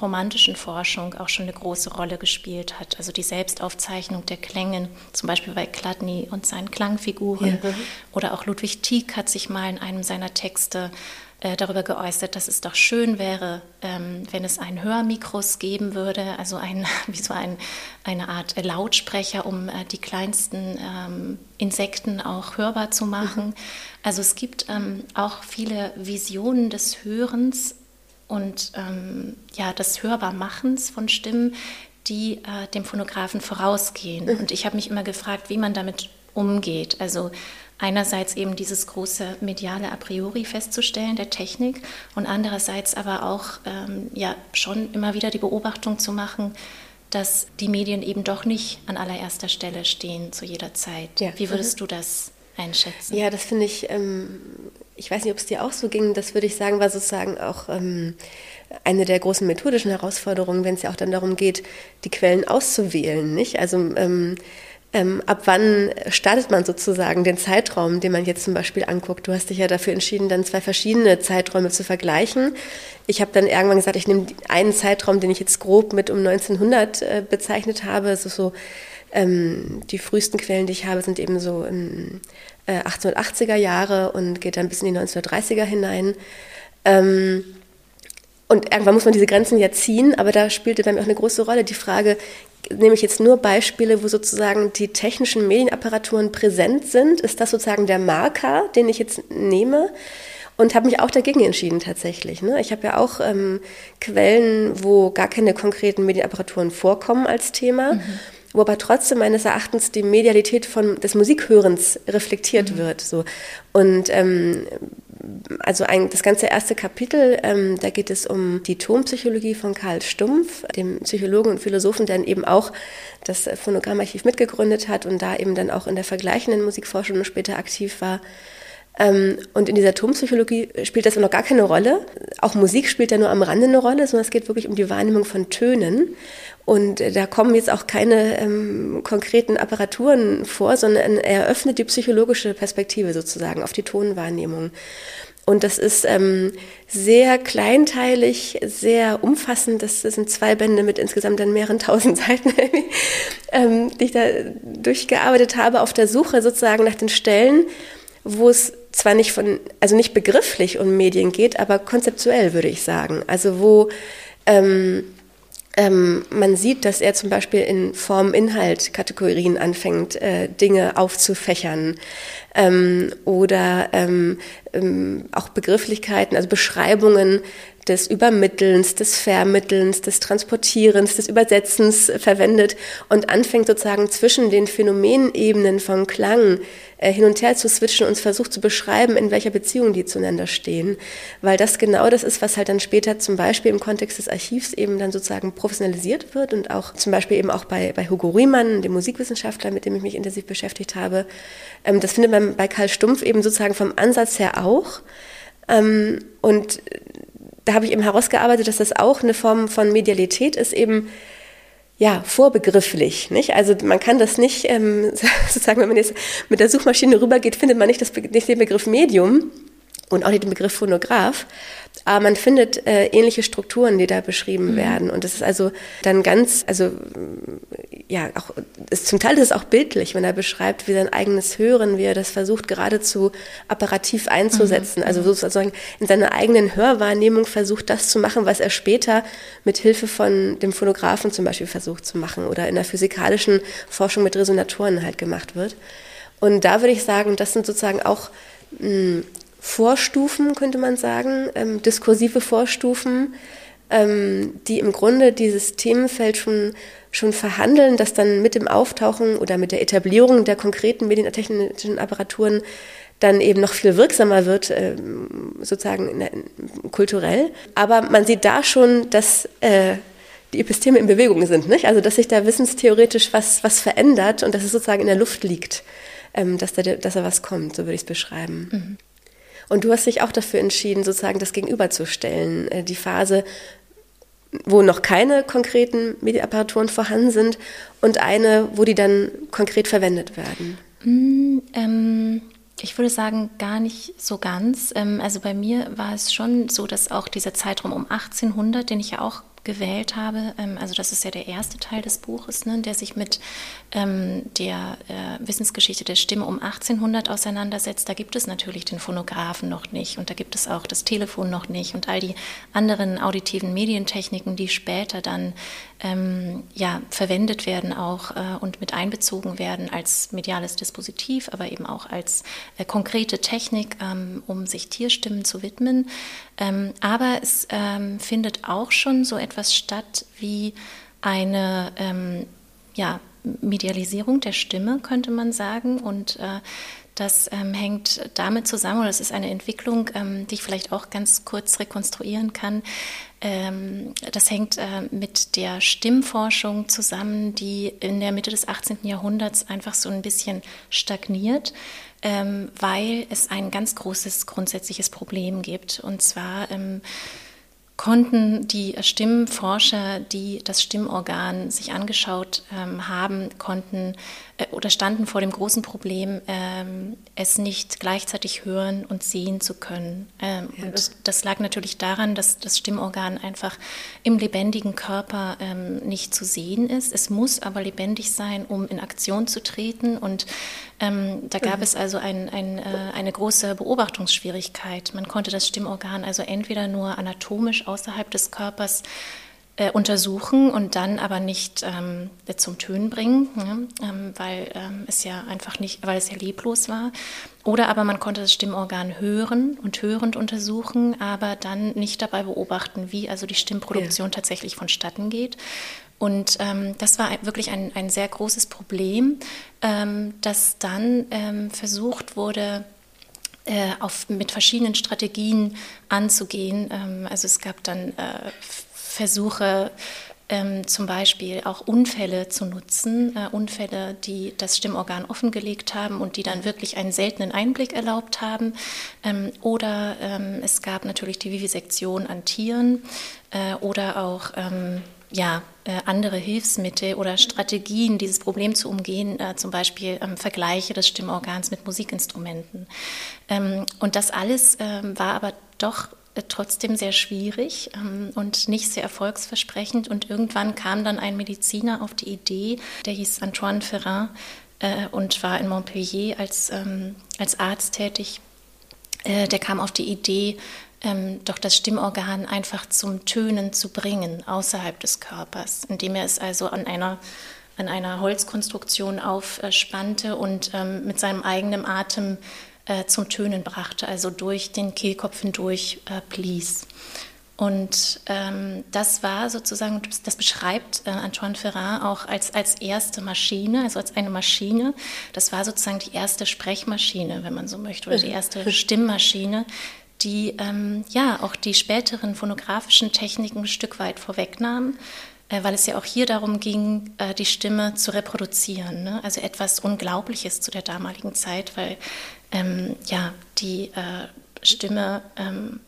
romantischen Forschung auch schon eine große Rolle gespielt hat. Also die Selbstaufzeichnung der Klänge, zum Beispiel bei Chladni und seinen Klangfiguren. Ja. Oder auch Ludwig Tieck hat sich mal in einem seiner Texte äh, darüber geäußert, dass es doch schön wäre, ähm, wenn es ein Hörmikros geben würde, also ein, wie so ein, eine Art Lautsprecher, um äh, die kleinsten ähm, Insekten auch hörbar zu machen. Mhm. Also es gibt ähm, auch viele Visionen des Hörens und ähm, ja, des Hörbarmachens von Stimmen, die äh, dem Phonographen vorausgehen. Mhm. Und ich habe mich immer gefragt, wie man damit umgeht. Also einerseits eben dieses große mediale A priori festzustellen der Technik und andererseits aber auch ähm, ja schon immer wieder die Beobachtung zu machen, dass die Medien eben doch nicht an allererster Stelle stehen zu jeder Zeit. Ja. Wie würdest mhm. du das einschätzen? Ja, das finde ich, ähm, ich weiß nicht, ob es dir auch so ging, das würde ich sagen, war sozusagen auch ähm, eine der großen methodischen Herausforderungen, wenn es ja auch dann darum geht, die Quellen auszuwählen. Nicht? Also ähm, ähm, ab wann startet man sozusagen den Zeitraum, den man jetzt zum Beispiel anguckt? Du hast dich ja dafür entschieden, dann zwei verschiedene Zeiträume zu vergleichen. Ich habe dann irgendwann gesagt, ich nehme einen Zeitraum, den ich jetzt grob mit um 1900 äh, bezeichnet habe. Also so ähm, die frühesten Quellen, die ich habe, sind eben so in, äh, 1880er Jahre und geht dann bis in die 1930er hinein. Ähm, und irgendwann muss man diese Grenzen ja ziehen, aber da spielte bei mir auch eine große Rolle die Frage, nehme ich jetzt nur Beispiele, wo sozusagen die technischen Medienapparaturen präsent sind. Ist das sozusagen der Marker, den ich jetzt nehme? Und habe mich auch dagegen entschieden tatsächlich. Ne? Ich habe ja auch ähm, Quellen, wo gar keine konkreten Medienapparaturen vorkommen als Thema. Mhm wo aber trotzdem meines Erachtens die Medialität von, des Musikhörens reflektiert mhm. wird. So. Und ähm, also ein, das ganze erste Kapitel, ähm, da geht es um die Tonpsychologie von Karl Stumpf, dem Psychologen und Philosophen, der eben auch das Phonogrammarchiv mitgegründet hat und da eben dann auch in der vergleichenden Musikforschung später aktiv war. Ähm, und in dieser Tonpsychologie spielt das noch gar keine Rolle. Auch Musik spielt da nur am Rande eine Rolle, sondern es geht wirklich um die Wahrnehmung von Tönen. Und äh, da kommen jetzt auch keine ähm, konkreten Apparaturen vor, sondern er öffnet die psychologische Perspektive sozusagen auf die Tonwahrnehmung. Und das ist ähm, sehr kleinteilig, sehr umfassend. Das, sind zwei Bände mit insgesamt dann mehreren tausend Seiten, ähm, die ich da durchgearbeitet habe, auf der Suche sozusagen nach den Stellen, wo es zwar nicht von, also nicht begrifflich um Medien geht, aber konzeptuell würde ich sagen. Also wo ähm, ähm, man sieht, dass er zum Beispiel in Form-Inhalt-Kategorien anfängt, äh, Dinge aufzufächern ähm, oder ähm, ähm auch Begrifflichkeiten, also Beschreibungen des Übermittelns, des Vermittelns, des Transportierens, des Übersetzens verwendet und anfängt sozusagen zwischen den Phänomenebenen von Klang äh, hin und her zu switchen und versucht zu beschreiben, in welcher Beziehung die zueinander stehen. Weil das genau das ist, was halt dann später zum Beispiel im Kontext des Archivs eben dann sozusagen professionalisiert wird und auch zum Beispiel eben auch bei, bei Hugo Riemann, dem Musikwissenschaftler, mit dem ich mich intensiv beschäftigt habe. Ähm, das findet man bei Karl Stumpf eben sozusagen vom Ansatz her auch. Ähm, und da habe ich eben herausgearbeitet, dass das auch eine Form von Medialität ist, eben ja, vorbegrifflich, nicht? Also man kann das nicht, ähm, sozusagen, wenn man jetzt mit der Suchmaschine rübergeht, findet man nicht, das, nicht den Begriff Medium und auch nicht den Begriff Phonograph, aber man findet äh, ähnliche Strukturen, die da beschrieben mhm. werden. Und das ist also dann ganz, also ja, auch ist, zum Teil ist es auch bildlich, wenn er beschreibt, wie sein eigenes Hören, wie er das versucht, geradezu apparativ einzusetzen. Mhm. Also sozusagen in seiner eigenen Hörwahrnehmung versucht, das zu machen, was er später mit Hilfe von dem Phonographen zum Beispiel versucht zu machen oder in der physikalischen Forschung mit Resonatoren halt gemacht wird. Und da würde ich sagen, das sind sozusagen auch mh, hm, Vorstufen, könnte man sagen, ähm, diskursive Vorstufen, ähm, die im Grunde dieses Themenfeld schon, schon verhandeln, das dann mit dem Auftauchen oder mit der Etablierung der konkreten medientechnischen Apparaturen dann eben noch viel wirksamer wird, ähm, sozusagen kulturell. Aber man sieht da schon, dass äh, die Episteme in Bewegung sind, nicht? Also dass sich da wissenstheoretisch was, was verändert und dass es sozusagen in der Luft liegt, ähm, dass, da, dass da was kommt, so würde ich es beschreiben. Mhm. Und du hast dich auch dafür entschieden, sozusagen das gegenüberzustellen. Äh, die Phase, wo noch keine konkreten Medienapparaturen vorhanden sind und eine, wo die dann konkret verwendet werden. Mm, ähm, ich würde sagen, gar nicht so ganz. Ähm, also bei mir war es schon so, dass auch dieser Zeitraum um 1800, den ich ja auch gewählt habe. Ähm, also das ist ja der erste Teil des Buches, ne, der sich mit ähm, der äh, Wissensgeschichte der Stimme um 1800 auseinandersetzt. Da gibt es natürlich den Phonographen noch nicht und da gibt es auch das Telefon noch nicht und all die anderen auditiven Medientechniken, die später dann ähm, ja, verwendet werden auch äh, und mit einbezogen werden als mediales Dispositiv, aber eben auch als äh, konkrete Technik, ähm, um sich Tierstimmen zu widmen. Ähm, aber es ähm, findet auch schon so etwas statt wie eine ähm, ja, Medialisierung der Stimme, könnte man sagen. Und äh, das ähm, hängt damit zusammen, oder es ist eine Entwicklung, ähm, die ich vielleicht auch ganz kurz rekonstruieren kann. Ähm, das hängt äh, mit der Stimmforschung zusammen, die in der Mitte des 18. Jahrhunderts einfach so ein bisschen stagniert, ähm, weil es ein ganz großes grundsätzliches Problem gibt. Und zwar ähm, konnten die Stimmforscher, die das Stimmorgan sich angeschaut ähm, haben, konnten oder standen vor dem großen Problem, ähm, es nicht gleichzeitig hören und sehen zu können. Ähm, ja. Und das lag natürlich daran, dass das Stimmorgan einfach im lebendigen Körper ähm, nicht zu sehen ist. Es muss aber lebendig sein, um in Aktion zu treten. Und ähm, da gab mhm. es also ein, ein, äh, eine große Beobachtungsschwierigkeit. Man konnte das Stimmorgan also entweder nur anatomisch außerhalb des Körpers äh, untersuchen und dann aber nicht ähm, zum Tönen bringen, ne? ähm, weil ähm, es ja einfach nicht, weil es ja leblos war. Oder aber man konnte das Stimmorgan hören und hörend untersuchen, aber dann nicht dabei beobachten, wie also die Stimmproduktion ja. tatsächlich vonstatten geht. Und ähm, das war wirklich ein, ein sehr großes Problem, ähm, dass dann ähm, versucht wurde, äh, auf, mit verschiedenen Strategien anzugehen. Ähm, also es gab dann äh, Versuche, ähm, zum Beispiel auch Unfälle zu nutzen, äh, Unfälle, die das Stimmorgan offengelegt haben und die dann wirklich einen seltenen Einblick erlaubt haben. Ähm, oder ähm, es gab natürlich die Vivisektion an Tieren äh, oder auch ähm, ja, äh, andere Hilfsmittel oder Strategien, dieses Problem zu umgehen, äh, zum Beispiel ähm, Vergleiche des Stimmorgans mit Musikinstrumenten. Ähm, und das alles ähm, war aber doch trotzdem sehr schwierig ähm, und nicht sehr erfolgsversprechend. Und irgendwann kam dann ein Mediziner auf die Idee, der hieß Antoine Ferrand äh, und war in Montpellier als, ähm, als Arzt tätig. Äh, der kam auf die Idee, ähm, doch das Stimmorgan einfach zum Tönen zu bringen außerhalb des Körpers, indem er es also an einer an einer Holzkonstruktion aufspannte und ähm, mit seinem eigenen Atem äh, zum Tönen brachte, also durch den Kehlkopf hindurch äh, blies. Und ähm, das war sozusagen, das beschreibt äh, Antoine Ferrand auch als, als erste Maschine, also als eine Maschine. Das war sozusagen die erste Sprechmaschine, wenn man so möchte, oder die erste Stimmmaschine, die ähm, ja auch die späteren phonografischen Techniken ein Stück weit vorwegnahm, äh, weil es ja auch hier darum ging, äh, die Stimme zu reproduzieren. Ne? Also etwas Unglaubliches zu der damaligen Zeit, weil ähm, ja, die äh, Stimme ähm,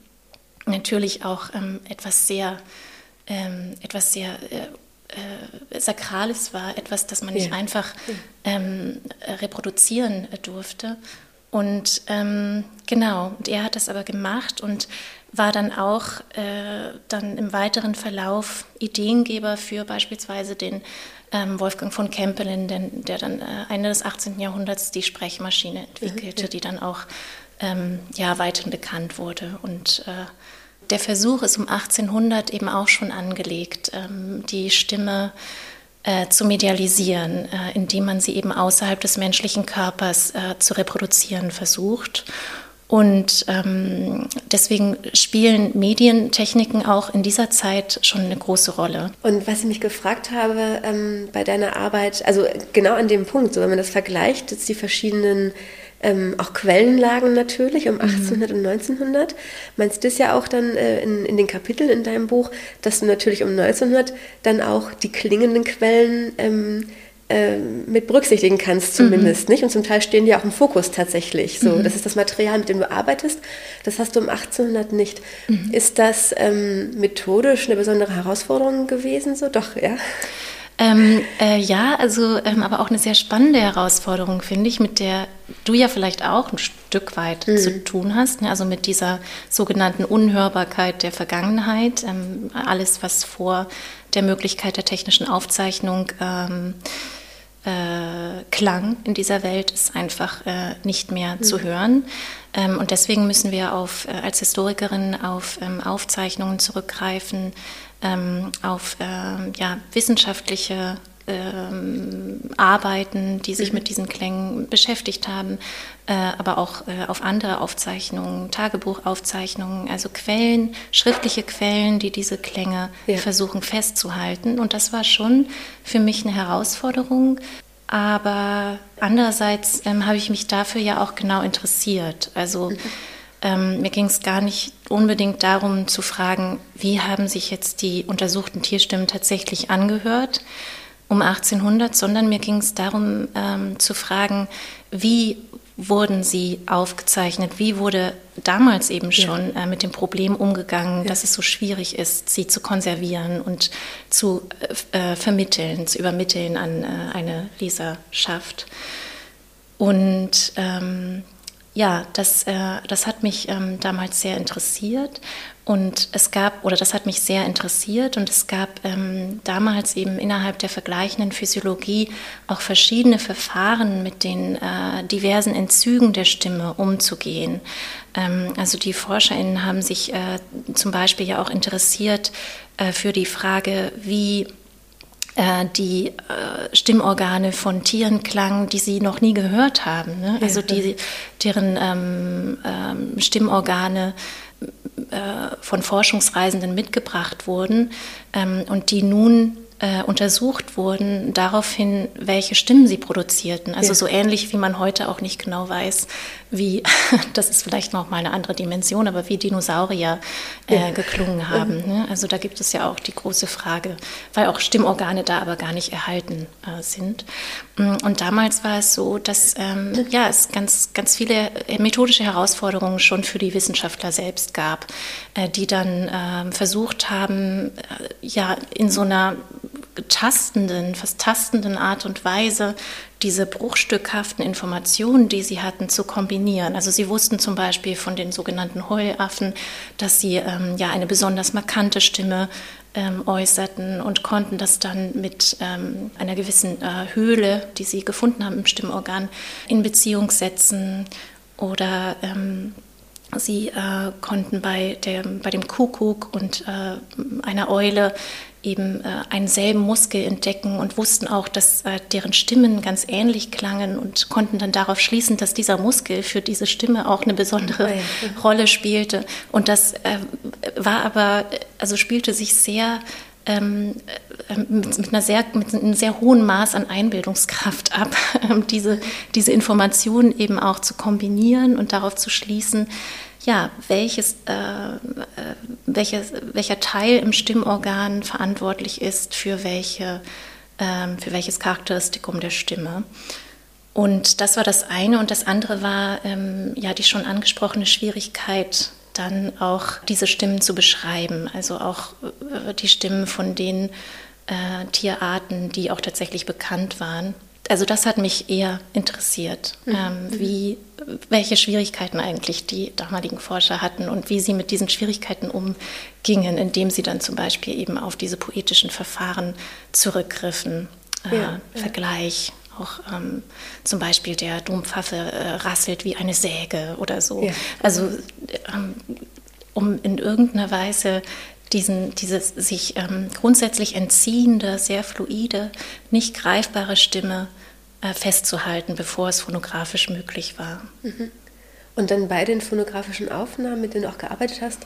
natürlich auch ähm, etwas sehr, ähm, etwas sehr äh, äh, Sakrales war, etwas, das man nicht ja. einfach ähm, reproduzieren durfte. Und ähm, genau, und er hat das aber gemacht und war dann auch äh, dann im weiteren Verlauf Ideengeber für beispielsweise den ähm, Wolfgang von Kempelen, den, der dann äh, Ende des 18. Jahrhunderts die Sprechmaschine entwickelte, die dann auch ähm, ja, weiterhin bekannt wurde. Und äh, der Versuch ist um 1800 eben auch schon angelegt, ähm, die Stimme äh, zu medialisieren, äh, indem man sie eben außerhalb des menschlichen Körpers äh, zu reproduzieren versucht. Und ähm, deswegen spielen Medientechniken auch in dieser Zeit schon eine große Rolle. Und was ich mich gefragt habe ähm, bei deiner Arbeit, also genau an dem Punkt, so wenn man das vergleicht, jetzt die verschiedenen ähm, auch Quellenlagen natürlich um 1800 mhm. und 1900. Meinst du das ja auch dann äh, in, in den Kapiteln in deinem Buch, dass du natürlich um 1900 dann auch die klingenden Quellen ähm, äh, mit berücksichtigen kannst zumindest, mhm. nicht? Und zum Teil stehen die auch im Fokus tatsächlich. So, mhm. das ist das Material, mit dem du arbeitest. Das hast du um 1800 nicht. Mhm. Ist das ähm, methodisch eine besondere Herausforderung gewesen? So, doch, ja. Ähm, äh, ja, also ähm, aber auch eine sehr spannende Herausforderung, finde ich, mit der du ja vielleicht auch ein Stück weit mhm. zu tun hast. Ne? Also mit dieser sogenannten Unhörbarkeit der Vergangenheit. Ähm, alles, was vor der Möglichkeit der technischen Aufzeichnung ähm, äh, Klang in dieser Welt ist einfach äh, nicht mehr mhm. zu hören. Ähm, und deswegen müssen wir auf, äh, als Historikerin auf ähm, Aufzeichnungen zurückgreifen, ähm, auf ähm, ja, wissenschaftliche ähm, Arbeiten, die sich mhm. mit diesen Klängen beschäftigt haben, äh, aber auch äh, auf andere Aufzeichnungen, Tagebuchaufzeichnungen, also Quellen, schriftliche Quellen, die diese Klänge ja. versuchen festzuhalten. Und das war schon für mich eine Herausforderung. Aber andererseits ähm, habe ich mich dafür ja auch genau interessiert. Also mhm ähm, mir ging es gar nicht unbedingt darum zu fragen, wie haben sich jetzt die untersuchten Tierstimmen tatsächlich angehört um 1800, sondern mir ging es darum ähm, zu fragen, wie wurden sie aufgezeichnet? Wie wurde damals eben schon ja. äh, mit dem Problem umgegangen, ja. dass es so schwierig ist, sie zu konservieren und zu äh, vermitteln, zu übermitteln an äh, eine Leserschaft? Und ähm, ja, das, äh, das hat mich ähm, damals sehr interessiert und es gab, oder das hat mich sehr interessiert und es gab ähm, damals eben innerhalb der vergleichenden Physiologie auch verschiedene Verfahren, mit den äh, diversen Entzügen der Stimme umzugehen. Ähm, also die ForscherInnen haben sich äh, zum Beispiel ja auch interessiert äh, für die Frage, wie äh, die äh, Stimmorgane von Tieren klangen, die sie noch nie gehört haben. Ne? Also die, deren ähm, ähm, Stimmorgane von Forschungsreisenden mitgebracht wurden ähm, und die nun äh, untersucht wurden, daraufhin, welche Stimmen sie produzierten. Also ja. so ähnlich wie man heute auch nicht genau weiß, wie, das ist vielleicht noch mal eine andere Dimension, aber wie Dinosaurier äh, ja. geklungen haben. Ne? Also da gibt es ja auch die große Frage, weil auch Stimmorgane da aber gar nicht erhalten äh, sind. Mm, und damals war es so, dass ähm, ja, es ganz, ganz viele äh, methodische Herausforderungen schon für die Wissenschaftler selbst gab, äh, die dann ähm, versucht haben, äh, ja, in so einer tastenden, fast tastenden Art und Weise diese bruchstückhaften Informationen, die sie hatten, zu kombinieren. Also sie wussten zum Beispiel von den sogenannten Heulaffen, dass sie ähm, ja eine besonders markante Stimme ähm, äußerten und konnten das dann mit ähm, einer gewissen äh, Höhle, die sie gefunden haben im Stimmorgan, in Beziehung setzen oder ähm, Sie äh, konnten bei, der, bei dem Kuckuck und äh, einer Eule eben äh, einen selben Muskel entdecken und wussten auch, dass äh, deren Stimmen ganz ähnlich klangen und konnten dann darauf schließen, dass dieser Muskel für diese Stimme auch eine besondere oh ja. Rolle spielte. Und das äh, war aber, also spielte sich sehr ähm, äh, mit, mit, einer sehr, mit einem sehr hohen Maß an Einbildungskraft ab, diese, diese Informationen eben auch zu kombinieren und darauf zu schließen, ja, welches, äh, äh, welches, welcher Teil im Stimmorgan verantwortlich ist für, welche, äh, für welches Charakteristikum der Stimme. Und das war das eine. Und das andere war ähm, ja die schon angesprochene Schwierigkeit, dann auch diese Stimmen zu beschreiben. Also auch äh, die Stimmen von den äh, Tierarten, die auch tatsächlich bekannt waren. Also das hat mich eher interessiert, mhm. ähm, wie, welche Schwierigkeiten eigentlich die damaligen Forscher hatten und wie sie mit diesen Schwierigkeiten umgingen, indem sie dann zum Beispiel eben auf diese poetischen Verfahren zurückgriffen. Äh, ja, Vergleich, auch ähm, zum Beispiel der Dompfaffe äh, rasselt wie eine Säge oder so. Ja. Also ähm, um in irgendeiner Weise diesen, dieses sich ähm, grundsätzlich entziehende, sehr fluide, nicht greifbare Stimme festzuhalten, bevor es phonografisch möglich war. Mhm. Und dann bei den phonografischen Aufnahmen, mit denen du auch gearbeitet hast,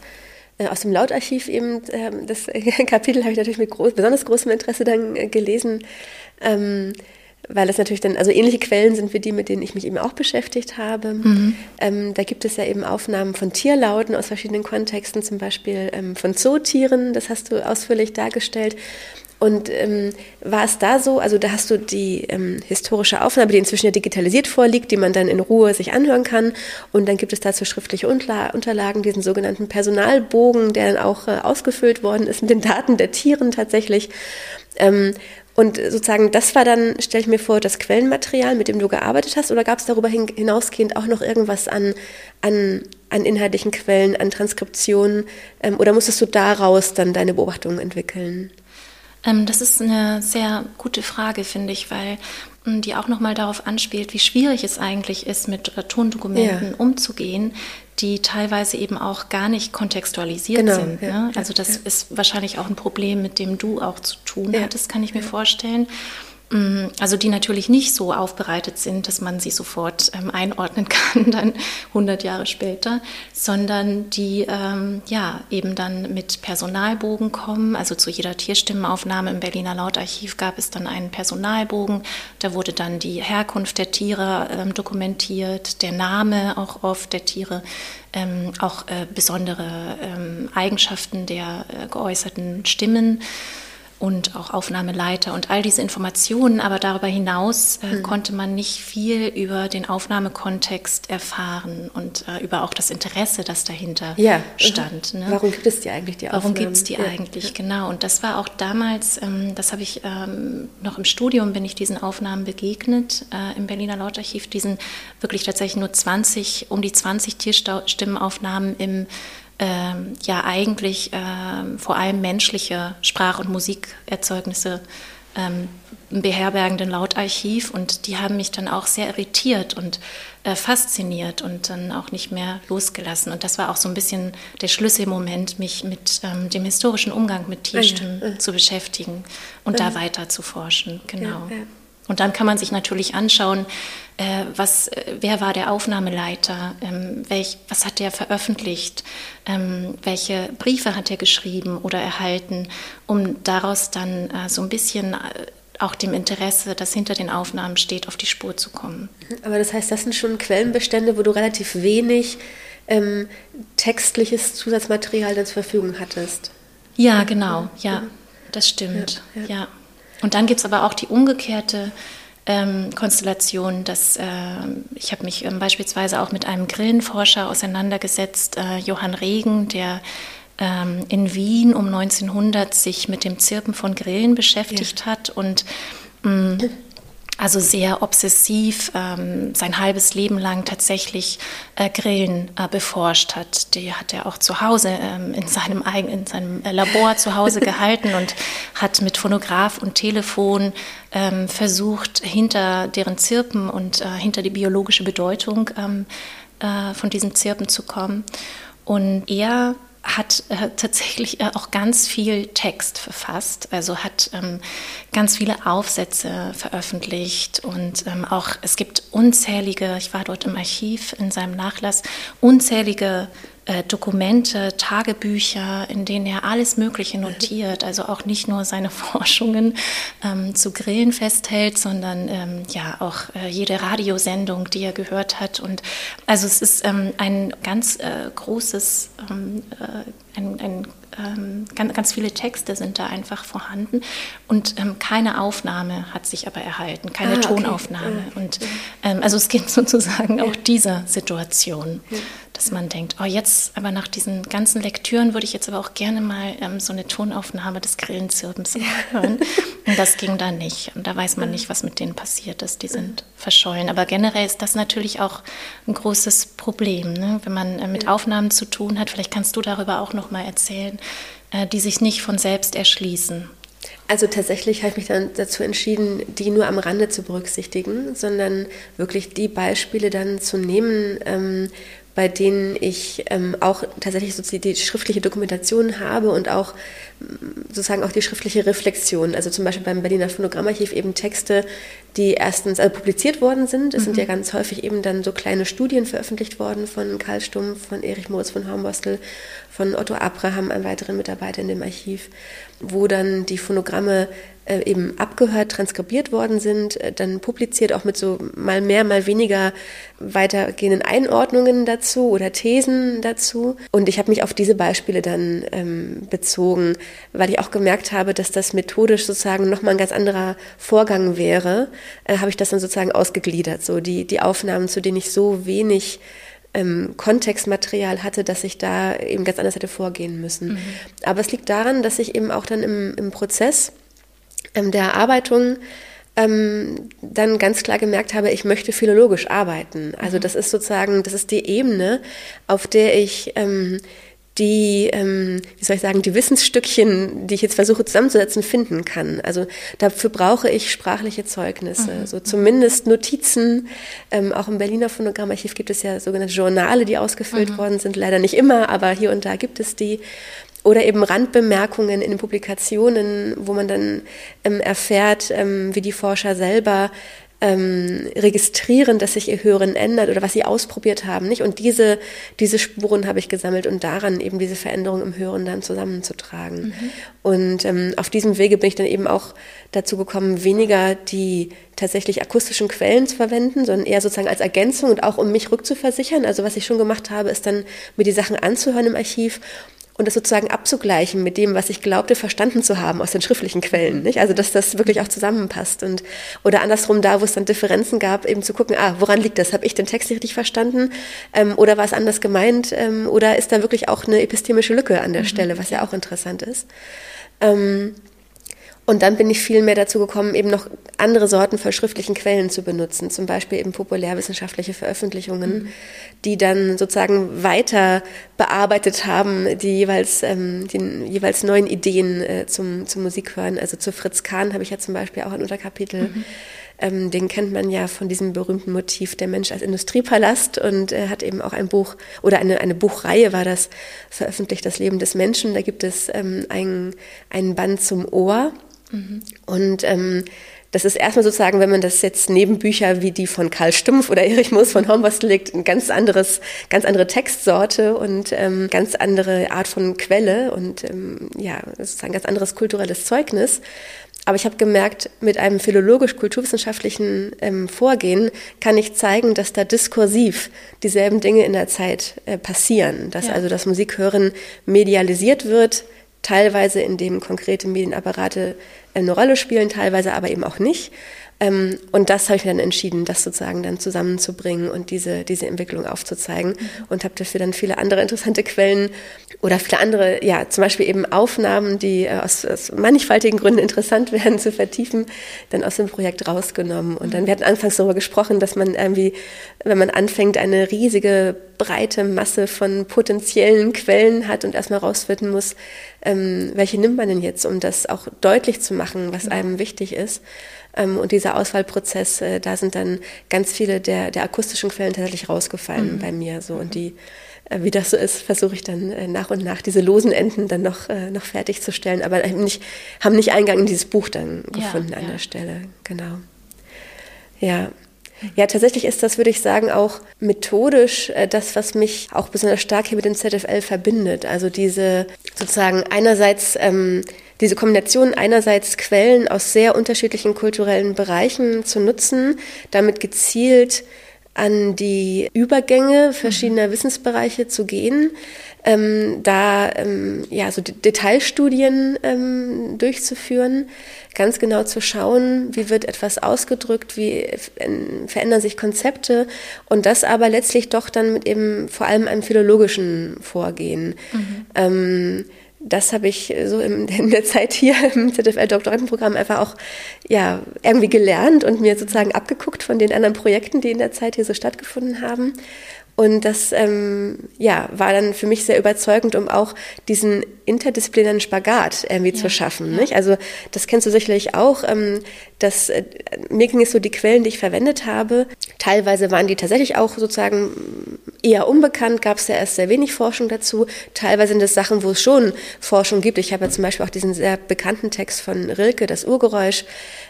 äh, aus dem Lautarchiv eben, äh, das Kapitel habe ich natürlich mit groß, besonders großem Interesse dann äh, gelesen. Ähm, weil das natürlich dann, also ähnliche Quellen sind wie die, mit denen ich mich eben auch beschäftigt habe. Mhm. Ähm, da gibt es ja eben Aufnahmen von Tierlauten aus verschiedenen Kontexten, zum Beispiel ähm, von Zootieren, das hast du ausführlich dargestellt. Und ähm, war es da so, also da hast du die ähm, historische Aufnahme, die inzwischen ja digitalisiert vorliegt, die man dann in Ruhe sich anhören kann. Und dann gibt es dazu schriftliche Unterla Unterlagen, diesen sogenannten Personalbogen, der dann auch äh, ausgefüllt worden ist mit den Daten der Tieren tatsächlich. Ähm, und sozusagen, das war dann, stelle ich mir vor, das Quellenmaterial, mit dem du gearbeitet hast, oder gab es darüber hinausgehend auch noch irgendwas an, an, an inhaltlichen Quellen, an Transkriptionen, ähm, oder musstest du daraus dann deine Beobachtungen entwickeln? Ähm, das ist eine sehr gute Frage, finde ich, weil hm, die auch nochmal darauf anspielt, wie schwierig es eigentlich ist, mit Tondokumenten ja. umzugehen, die teilweise eben auch gar nicht kontextualisiert genau, sind. Ja, ne? Also das ja. ist wahrscheinlich auch ein Problem, mit dem du auch zu tun hattest, kann ich mir vorstellen. Mm, also die natürlich nicht so aufbereitet sind, dass man sie sofort ähm, einordnen kann, dann 100 Jahre später, sondern die ähm, ja eben dann mit Personalbogen kommen. Also zu jeder Tierstimmenaufnahme im Berliner Lautarchiv gab es dann einen Personalbogen. Da wurde dann die Herkunft der Tiere ähm, dokumentiert, der Name auch oft der Tiere, ähm, auch äh, besondere ähm, Eigenschaften der äh, geäußerten Stimmen und auch Aufnahmeleiter und all diese Informationen, aber darüber hinaus äh, mhm. konnte man nicht viel über den Aufnahmekontext erfahren und äh, über auch das Interesse, das dahinter ja. stand. Ne? Warum gibt es die eigentlich, die Aufnahmen? Warum gibt es die ja. eigentlich, genau. Und das war auch damals, ähm, das habe ich ähm, noch im Studium, bin ich diesen Aufnahmen begegnet, äh, im Berliner Lautarchiv, diesen wirklich tatsächlich nur 20, um die 20 Tierstimmenaufnahmen im ähm, ja eigentlich ähm, vor allem menschliche Sprach- und Musikerzeugnisse ähm, beherbergenden Lautarchiv und die haben mich dann auch sehr irritiert und äh, fasziniert und dann auch nicht mehr losgelassen. Und das war auch so ein bisschen der Schlüsselmoment, mich mit ähm, dem historischen Umgang mit Tierstimmen ah, ja. zu beschäftigen und ja. da weiter zu forschen. Genau. Und dann kann man sich natürlich anschauen, äh, was, äh, wer war der Aufnahmeleiter, ähm, welch, was hat der veröffentlicht, ähm, welche Briefe hat er geschrieben oder erhalten, um daraus dann äh, so ein bisschen äh, auch dem Interesse, das hinter den Aufnahmen steht, auf die Spur zu kommen. Aber das heißt, das sind schon Quellenbestände, wo du relativ wenig ähm, textliches Zusatzmaterial dann zur Verfügung hattest. Ja, genau, ja, das stimmt, ja. ja. ja. Und dann gibt es aber auch die umgekehrte ähm, Konstellation, dass äh, ich habe mich ähm, beispielsweise auch mit einem Grillenforscher auseinandergesetzt, äh, Johann Regen, der ähm, in Wien um 1900 sich mit dem Zirpen von Grillen beschäftigt ja. hat und mh, mm, also sehr obsessiv ähm, sein halbes Leben lang tatsächlich äh, Grillen äh, beforscht hat. Die hat er auch zu Hause ähm, in seinem eigenen, in seinem äh, Labor zu Hause gehalten und hat mit Phonograph und Telefon ähm, versucht, hinter deren Zirpen und äh, hinter die biologische Bedeutung ähm, äh, von diesen Zirpen zu kommen. Und er hat äh, tatsächlich äh, auch ganz viel Text verfasst, also hat ähm, ganz viele Aufsätze veröffentlicht und ähm, auch es gibt unzählige, ich war dort im Archiv in seinem Nachlass, unzählige äh, Dokumente, Tagebücher, in denen er alles Mögliche notiert, also auch nicht nur seine Forschungen ähm, zu Grillen festhält, sondern ähm, ja auch äh, jede Radiosendung, die er gehört hat. Und also es ist ähm, ein ganz äh, großes, ähm, äh, ein, ein ähm, ganz, ganz, viele Texte sind da einfach vorhanden und ähm, keine Aufnahme hat sich aber erhalten, keine ah, okay. Tonaufnahme. Und ähm, also es geht sozusagen ja. auch dieser Situation. Ja. Dass man denkt, oh jetzt, aber nach diesen ganzen Lektüren würde ich jetzt aber auch gerne mal ähm, so eine Tonaufnahme des Grillenzirpens hören. Und das ging da nicht. Und da weiß man nicht, was mit denen passiert ist. Die sind verschollen. Aber generell ist das natürlich auch ein großes Problem, ne? wenn man äh, mit Aufnahmen zu tun hat. Vielleicht kannst du darüber auch noch mal erzählen, äh, die sich nicht von selbst erschließen. Also tatsächlich habe ich mich dann dazu entschieden, die nur am Rande zu berücksichtigen, sondern wirklich die Beispiele dann zu nehmen, ähm, bei denen ich ähm, auch tatsächlich so die schriftliche Dokumentation habe und auch sozusagen auch die schriftliche Reflexion. Also zum Beispiel beim Berliner Phonogrammarchiv eben Texte, die erstens also publiziert worden sind. Es mhm. sind ja ganz häufig eben dann so kleine Studien veröffentlicht worden von Karl Stumpf, von Erich Moritz von Hornbostel, von Otto Abraham, einem weiteren Mitarbeiter in dem Archiv, wo dann die Phonogramme äh, eben abgehört, transkribiert worden sind, äh, dann publiziert auch mit so mal mehr, mal weniger weitergehenden Einordnungen dazu oder Thesen dazu. Und ich habe mich auf diese Beispiele dann ähm, bezogen, weil ich auch gemerkt habe, dass das methodisch sozusagen nochmal ein ganz anderer Vorgang wäre, äh, habe ich das dann sozusagen ausgegliedert. So die, die Aufnahmen, zu denen ich so wenig ähm, Kontextmaterial hatte, dass ich da eben ganz anders hätte vorgehen müssen. Mhm. Aber es liegt daran, dass ich eben auch dann im, im Prozess ähm, der Erarbeitung ähm, dann ganz klar gemerkt habe, ich möchte philologisch arbeiten. Also mhm. das ist sozusagen, das ist die Ebene, auf der ich ähm, die, ähm, wie soll ich sagen, die Wissensstückchen, die ich jetzt versuche zusammenzusetzen, finden kann. Also dafür brauche ich sprachliche Zeugnisse, mhm. so zumindest Notizen. Ähm, auch im Berliner Phonogrammarchiv gibt es ja sogenannte Journale, die ausgefüllt mhm. worden sind. Leider nicht immer, aber hier und da gibt es die. Oder eben Randbemerkungen in den Publikationen, wo man dann ähm, erfährt, ähm, wie die Forscher selber ähm, registrieren, dass sich ihr Hören ändert oder was sie ausprobiert haben, nicht? Und diese, diese Spuren habe ich gesammelt und daran eben diese Veränderung im Hören dann zusammenzutragen. Mhm. Und ähm, auf diesem Wege bin ich dann eben auch dazu gekommen, weniger die tatsächlich akustischen Quellen zu verwenden, sondern eher sozusagen als Ergänzung und auch um mich rückzuversichern. Also was ich schon gemacht habe, ist dann mir die Sachen anzuhören im Archiv und das sozusagen abzugleichen mit dem, was ich glaubte, verstanden zu haben aus den schriftlichen Quellen. Nicht? Also, dass das wirklich auch zusammenpasst. Und, oder andersrum, da, wo es dann Differenzen gab, eben zu gucken, ah, woran liegt das? Habe ich den Text richtig verstanden? Ähm, oder war es anders gemeint? Ähm, oder ist da wirklich auch eine epistemische Lücke an der mhm. Stelle, was ja auch interessant ist? Ähm, und dann bin ich viel mehr dazu gekommen, eben noch andere Sorten von schriftlichen Quellen zu benutzen, zum Beispiel eben populärwissenschaftliche Veröffentlichungen, mhm. die dann sozusagen weiter bearbeitet haben, die jeweils, ähm, die jeweils neuen Ideen äh, zum, zum Musikhören. Also zu Fritz Kahn habe ich ja zum Beispiel auch ein Unterkapitel. Mhm. Ähm, den kennt man ja von diesem berühmten Motiv Der Mensch als Industriepalast und er hat eben auch ein Buch oder eine, eine Buchreihe war das, veröffentlicht Das Leben des Menschen. Da gibt es ähm, ein, einen Band zum Ohr Mhm. Und ähm, das ist erstmal sozusagen, wenn man das jetzt neben Bücher wie die von Karl Stumpf oder Erich Moos von Hornbostel legt, ein ganz anderes, ganz andere Textsorte und ähm, ganz andere Art von Quelle und ähm, ja, ein ganz anderes kulturelles Zeugnis. Aber ich habe gemerkt, mit einem philologisch-kulturwissenschaftlichen ähm, Vorgehen kann ich zeigen, dass da diskursiv dieselben Dinge in der Zeit äh, passieren. Dass ja. also das Musikhören medialisiert wird, teilweise indem konkrete Medienapparate eine Rolle spielen, teilweise aber eben auch nicht. Ähm, und das habe ich mir dann entschieden, das sozusagen dann zusammenzubringen und diese, diese Entwicklung aufzuzeigen mhm. und habe dafür dann viele andere interessante Quellen oder viele andere, ja, zum Beispiel eben Aufnahmen, die äh, aus, aus mannigfaltigen Gründen interessant werden zu vertiefen, dann aus dem Projekt rausgenommen. Und dann, mhm. wir hatten anfangs darüber gesprochen, dass man irgendwie, wenn man anfängt, eine riesige breite Masse von potenziellen Quellen hat und erstmal rausfinden muss, ähm, welche nimmt man denn jetzt, um das auch deutlich zu machen, was mhm. einem wichtig ist. Ähm, und dieser Auswahlprozess, äh, da sind dann ganz viele der, der akustischen Quellen tatsächlich rausgefallen mhm. bei mir. So. Und die, äh, wie das so ist, versuche ich dann äh, nach und nach diese losen Enden dann noch, noch fertigzustellen, aber nicht, haben nicht Eingang in dieses Buch dann gefunden ja, an ja. der Stelle. Genau. Ja. Ja, tatsächlich ist das, würde ich sagen, auch methodisch das, was mich auch besonders stark hier mit dem ZFL verbindet. Also diese sozusagen einerseits ähm, diese Kombination einerseits Quellen aus sehr unterschiedlichen kulturellen Bereichen zu nutzen, damit gezielt an die Übergänge verschiedener Wissensbereiche zu gehen ähm, da ähm, ja so Detailstudien ähm, durchzuführen, ganz genau zu schauen, wie wird etwas ausgedrückt, wie verändern sich Konzepte und das aber letztlich doch dann mit eben vor allem einem philologischen Vorgehen. Mhm. Das habe ich so in, der Zeit hier im ZFL-Doktorandenprogramm einfach auch ja, irgendwie gelernt und mir sozusagen abgeguckt von den anderen Projekten, die in der Zeit hier so stattgefunden haben. Und das ähm, ja, war dann für mich sehr überzeugend, um auch diesen interdisziplinären Spagat irgendwie ja, zu schaffen. Nicht? Also das kennst du sicherlich auch. Ähm, dass, äh, mir ging es so, die Quellen, die ich verwendet habe, teilweise waren die tatsächlich auch sozusagen eher unbekannt, gab es ja erst sehr wenig Forschung dazu. Teilweise sind es Sachen, wo es schon Forschung gibt. Ich habe ja zum Beispiel auch diesen sehr bekannten Text von Rilke, das Urgeräusch,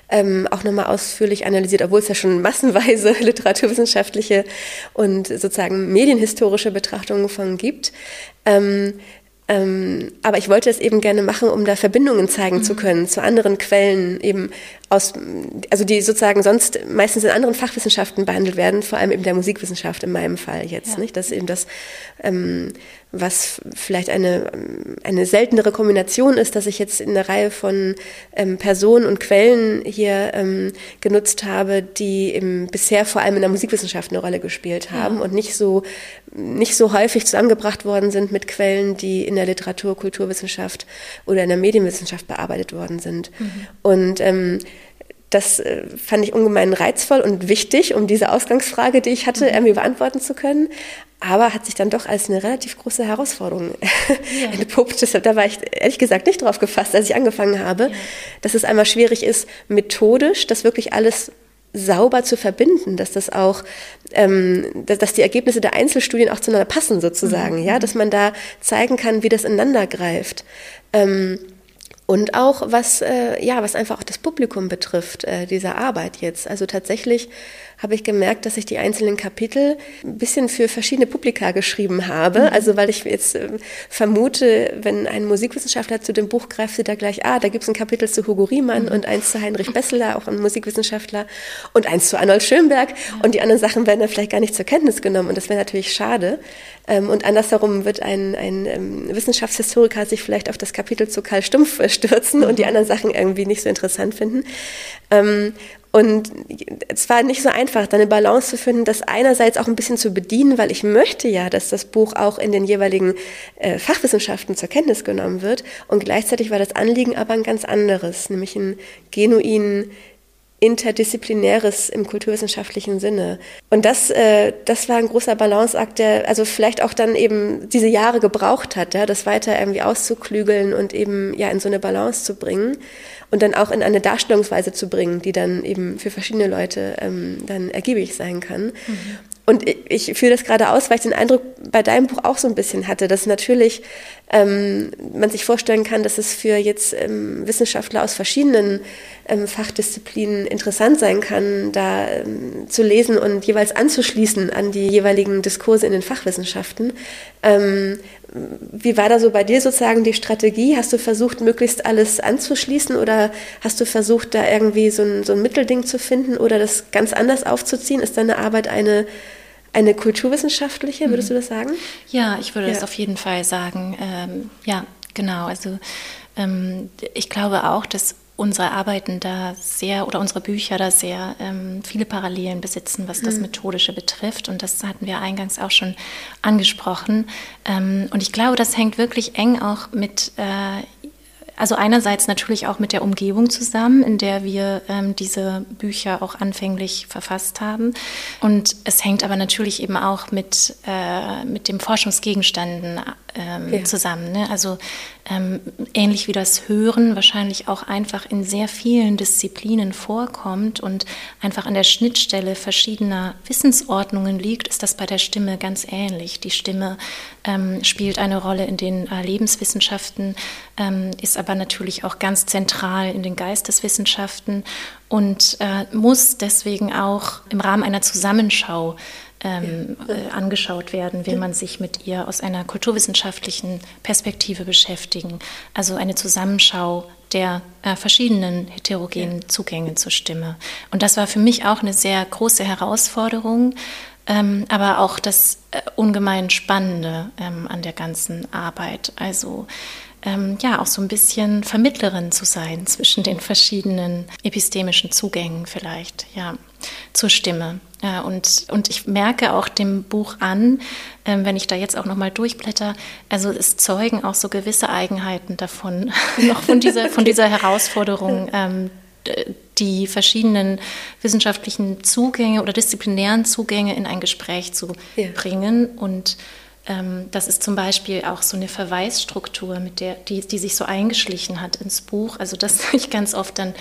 ähm, auch nochmal ausführlich analysiert, obwohl es ja schon massenweise literaturwissenschaftliche und sozusagen medienhistorische Betrachtungen von gibt. Ähm, ähm, aber ich wollte es eben gerne machen, um da Verbindungen zeigen mhm. zu können zu anderen Quellen, eben aus, also die sozusagen sonst meistens in anderen Fachwissenschaften behandelt werden, vor allem eben der Musikwissenschaft in meinem Fall jetzt, ja. nicht? Dass eben das, ähm, was vielleicht eine, eine seltenere Kombination ist, dass ich jetzt in einer Reihe von ähm, Personen und Quellen hier ähm, genutzt habe, die eben bisher vor allem in der Musikwissenschaft eine Rolle gespielt haben ja. und nicht so, nicht so häufig zusammengebracht worden sind mit Quellen, die in der Literatur, Kulturwissenschaft oder in der Medienwissenschaft bearbeitet worden sind. Mhm. Und ähm, das äh, fand ich ungemein reizvoll und wichtig, um diese Ausgangsfrage, die ich hatte, mhm. irgendwie beantworten zu können. Aber hat sich dann doch als eine relativ große Herausforderung ja. entpuppt. Deshalb, da war ich ehrlich gesagt nicht drauf gefasst, als ich angefangen habe, ja. dass es einmal schwierig ist, methodisch das wirklich alles sauber zu verbinden, dass das auch, ähm, dass, dass die Ergebnisse der Einzelstudien auch zueinander passen sozusagen, mhm. ja, dass man da zeigen kann, wie das ineinander greift. Ähm, und auch was, äh, ja, was einfach auch das Publikum betrifft, äh, dieser Arbeit jetzt. Also tatsächlich habe ich gemerkt, dass ich die einzelnen Kapitel ein bisschen für verschiedene Publika geschrieben habe. Mhm. Also weil ich jetzt äh, vermute, wenn ein Musikwissenschaftler zu dem Buch greift, sieht er gleich, ah, da gibt es ein Kapitel zu Hugo Riemann mhm. und eins zu Heinrich Besseler, auch ein Musikwissenschaftler, und eins zu Arnold Schönberg. Und die anderen Sachen werden dann vielleicht gar nicht zur Kenntnis genommen. Und das wäre natürlich schade. Ähm, und andersherum wird ein, ein ähm, Wissenschaftshistoriker sich vielleicht auf das Kapitel zu Karl Stumpf äh, stürzen und die mhm. anderen Sachen irgendwie nicht so interessant finden. Ähm, und es war nicht so einfach, da eine Balance zu finden, das einerseits auch ein bisschen zu bedienen, weil ich möchte ja, dass das Buch auch in den jeweiligen äh, Fachwissenschaften zur Kenntnis genommen wird. Und gleichzeitig war das Anliegen aber ein ganz anderes, nämlich einen genuinen interdisziplinäres im kulturwissenschaftlichen Sinne. Und das, äh, das war ein großer Balanceakt, der also vielleicht auch dann eben diese Jahre gebraucht hat, ja, das weiter irgendwie auszuklügeln und eben ja in so eine Balance zu bringen und dann auch in eine Darstellungsweise zu bringen, die dann eben für verschiedene Leute ähm, dann ergiebig sein kann. Mhm. Und ich, ich führe das gerade aus, weil ich den Eindruck bei deinem Buch auch so ein bisschen hatte, dass natürlich ähm, man sich vorstellen kann, dass es für jetzt ähm, Wissenschaftler aus verschiedenen ähm, Fachdisziplinen interessant sein kann, da ähm, zu lesen und jeweils anzuschließen an die jeweiligen Diskurse in den Fachwissenschaften. Ähm, wie war da so bei dir sozusagen die Strategie? Hast du versucht, möglichst alles anzuschließen oder hast du versucht, da irgendwie so ein, so ein Mittelding zu finden oder das ganz anders aufzuziehen? Ist deine Arbeit eine, eine kulturwissenschaftliche, würdest mhm. du das sagen? Ja, ich würde ja. das auf jeden Fall sagen. Ähm, ja, genau. Also ähm, ich glaube auch, dass unsere Arbeiten da sehr oder unsere Bücher da sehr ähm, viele Parallelen besitzen, was das mhm. Methodische betrifft. Und das hatten wir eingangs auch schon angesprochen. Ähm, und ich glaube, das hängt wirklich eng auch mit äh, also einerseits natürlich auch mit der Umgebung zusammen, in der wir ähm, diese Bücher auch anfänglich verfasst haben. Und es hängt aber natürlich eben auch mit, äh, mit dem Forschungsgegenständen ähm, ja. zusammen. Ne? Also ähm, ähnlich wie das Hören wahrscheinlich auch einfach in sehr vielen Disziplinen vorkommt und einfach an der Schnittstelle verschiedener Wissensordnungen liegt, ist das bei der Stimme ganz ähnlich. Die Stimme ähm, spielt eine Rolle in den äh, Lebenswissenschaften, ähm, ist aber natürlich auch ganz zentral in den Geisteswissenschaften und äh, muss deswegen auch im Rahmen einer Zusammenschau ähm, äh, angeschaut werden, will man sich mit ihr aus einer kulturwissenschaftlichen Perspektive beschäftigen. Also eine Zusammenschau der äh, verschiedenen heterogenen Zugänge zur Stimme. Und das war für mich auch eine sehr große Herausforderung, ähm, aber auch das äh, ungemein Spannende ähm, an der ganzen Arbeit. Also ähm, ja auch so ein bisschen Vermittlerin zu sein zwischen den verschiedenen epistemischen Zugängen vielleicht, ja, zur Stimme. Ja, und, und ich merke auch dem Buch an, ähm, wenn ich da jetzt auch nochmal durchblätter, also es zeugen auch so gewisse Eigenheiten davon, noch von dieser, von dieser Herausforderung, ähm, die verschiedenen wissenschaftlichen Zugänge oder disziplinären Zugänge in ein Gespräch zu ja. bringen und das ist zum Beispiel auch so eine Verweisstruktur, mit der, die, die sich so eingeschlichen hat ins Buch. Also, dass ich ganz oft dann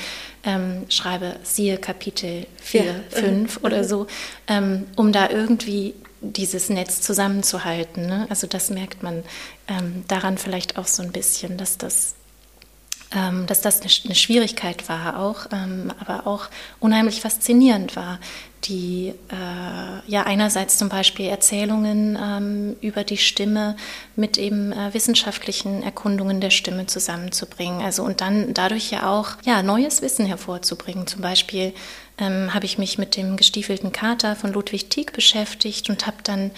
ähm, schreibe, siehe Kapitel 4, ja. 5 oder so, ähm, um da irgendwie dieses Netz zusammenzuhalten. Ne? Also, das merkt man ähm, daran vielleicht auch so ein bisschen, dass das ähm, dass das eine, Schwierigkeit war auch, ähm, aber auch unheimlich faszinierend war, die äh, ja einerseits zum Beispiel Erzählungen ähm, über die Stimme mit eben äh, wissenschaftlichen Erkundungen der Stimme zusammenzubringen. Also und dann dadurch ja auch ja neues Wissen hervorzubringen. Zum Beispiel ähm, habe ich mich mit dem gestiefelten Kater von Ludwig Tieck beschäftigt und habe dann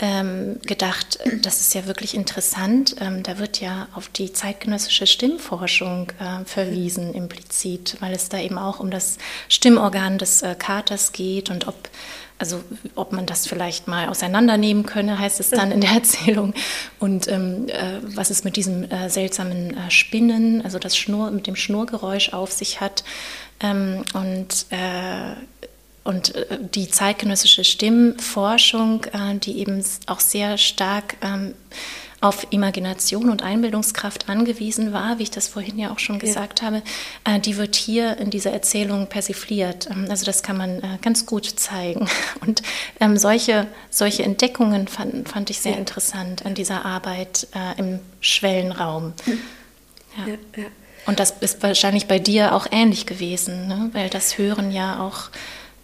ähm, gedacht, das ist ja wirklich interessant. Ähm, da wird ja auf die zeitgenössische Stimmforschung äh, verwiesen, implizit, weil es da eben auch um das Stimmorgan des äh, Katers geht und ob, also ob man das vielleicht mal auseinandernehmen könne, heißt es dann in der Erzählung. Und ähm, äh, was es mit diesem äh, seltsamen äh, Spinnen, also das Schnur, mit dem Schnurgeräusch auf sich hat. Ähm, und äh, und äh, die zeitgenössische Stimmforschung, äh, die eben auch sehr stark ähm, auf Imagination und Einbildungskraft angewiesen war, wie ich das vorhin ja auch schon gesagt ja. habe, äh, die wird hier in dieser Erzählung persifliert. Ähm, also das kann man ganz gut zeigen. Und ähm, solche, solche Entdeckungen fand, fand ich sehr ja. interessant an dieser Arbeit im Schwellenraum. Ja. ja. Und das ist wahrscheinlich bei dir auch ähnlich gewesen, ne? weil das Hören ja auch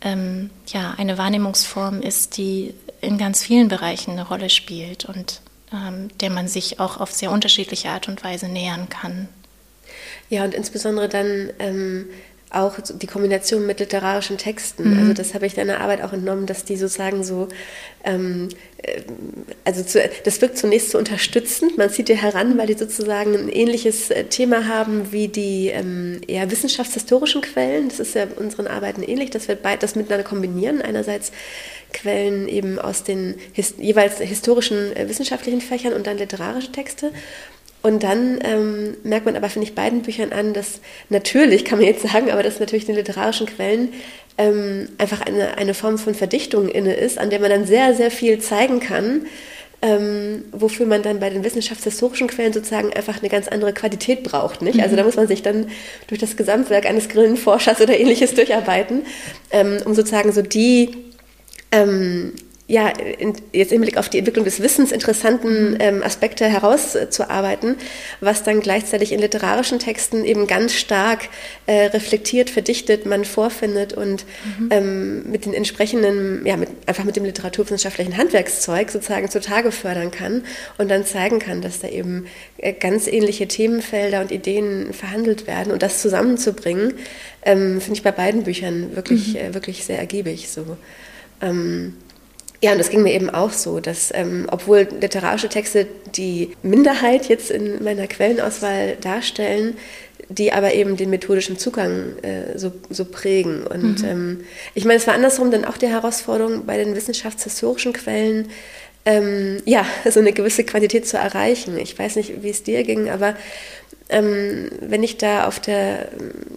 ähm, ja, eine Wahrnehmungsform ist, die in ganz vielen Bereichen eine Rolle spielt und ähm, der man sich auch auf sehr unterschiedliche Art und Weise nähern kann. Ja, und insbesondere dann ähm, auch die Kombination mit literarischen Texten. Mhm. Also das habe ich deiner Arbeit auch entnommen, dass die sozusagen so, ähm, äh, also zu, das wirkt zunächst so unterstützend. Man zieht dir heran, weil die sozusagen ein ähnliches äh, Thema haben wie die ähm, eher wissenschaftshistorischen Quellen. Das ist ja unseren Arbeiten ähnlich, dass wir beid, das miteinander kombinieren. Einerseits Quellen eben aus den his jeweils historischen äh, wissenschaftlichen Fächern und dann literarische Texte. Und dann ähm, merkt man aber, finde ich, beiden Büchern an, dass natürlich, kann man jetzt sagen, aber dass natürlich den literarischen Quellen ähm, einfach eine, eine Form von Verdichtung inne ist, an der man dann sehr, sehr viel zeigen kann, ähm, wofür man dann bei den wissenschaftshistorischen Quellen sozusagen einfach eine ganz andere Qualität braucht. Nicht? Also da mhm. muss man sich dann durch das Gesamtwerk eines Grillenforschers oder ähnliches durcharbeiten, ähm, um sozusagen so die ähm, ja, in, jetzt im Blick auf die Entwicklung des Wissens interessanten ähm, Aspekte herauszuarbeiten, was dann gleichzeitig in literarischen Texten eben ganz stark äh, reflektiert, verdichtet, man vorfindet und mhm. ähm, mit den entsprechenden, ja, mit, einfach mit dem literaturwissenschaftlichen Handwerkszeug sozusagen zutage fördern kann und dann zeigen kann, dass da eben äh, ganz ähnliche Themenfelder und Ideen verhandelt werden und das zusammenzubringen, ähm, finde ich bei beiden Büchern wirklich, mhm. äh, wirklich sehr ergiebig so. Ähm, ja, und das ging mir eben auch so, dass ähm, obwohl literarische Texte die Minderheit jetzt in meiner Quellenauswahl darstellen, die aber eben den methodischen Zugang äh, so, so prägen. Und mhm. ähm, ich meine, es war andersrum dann auch die Herausforderung bei den wissenschaftshistorischen Quellen, ähm, ja, so eine gewisse Qualität zu erreichen. Ich weiß nicht, wie es dir ging, aber ähm, wenn ich da auf der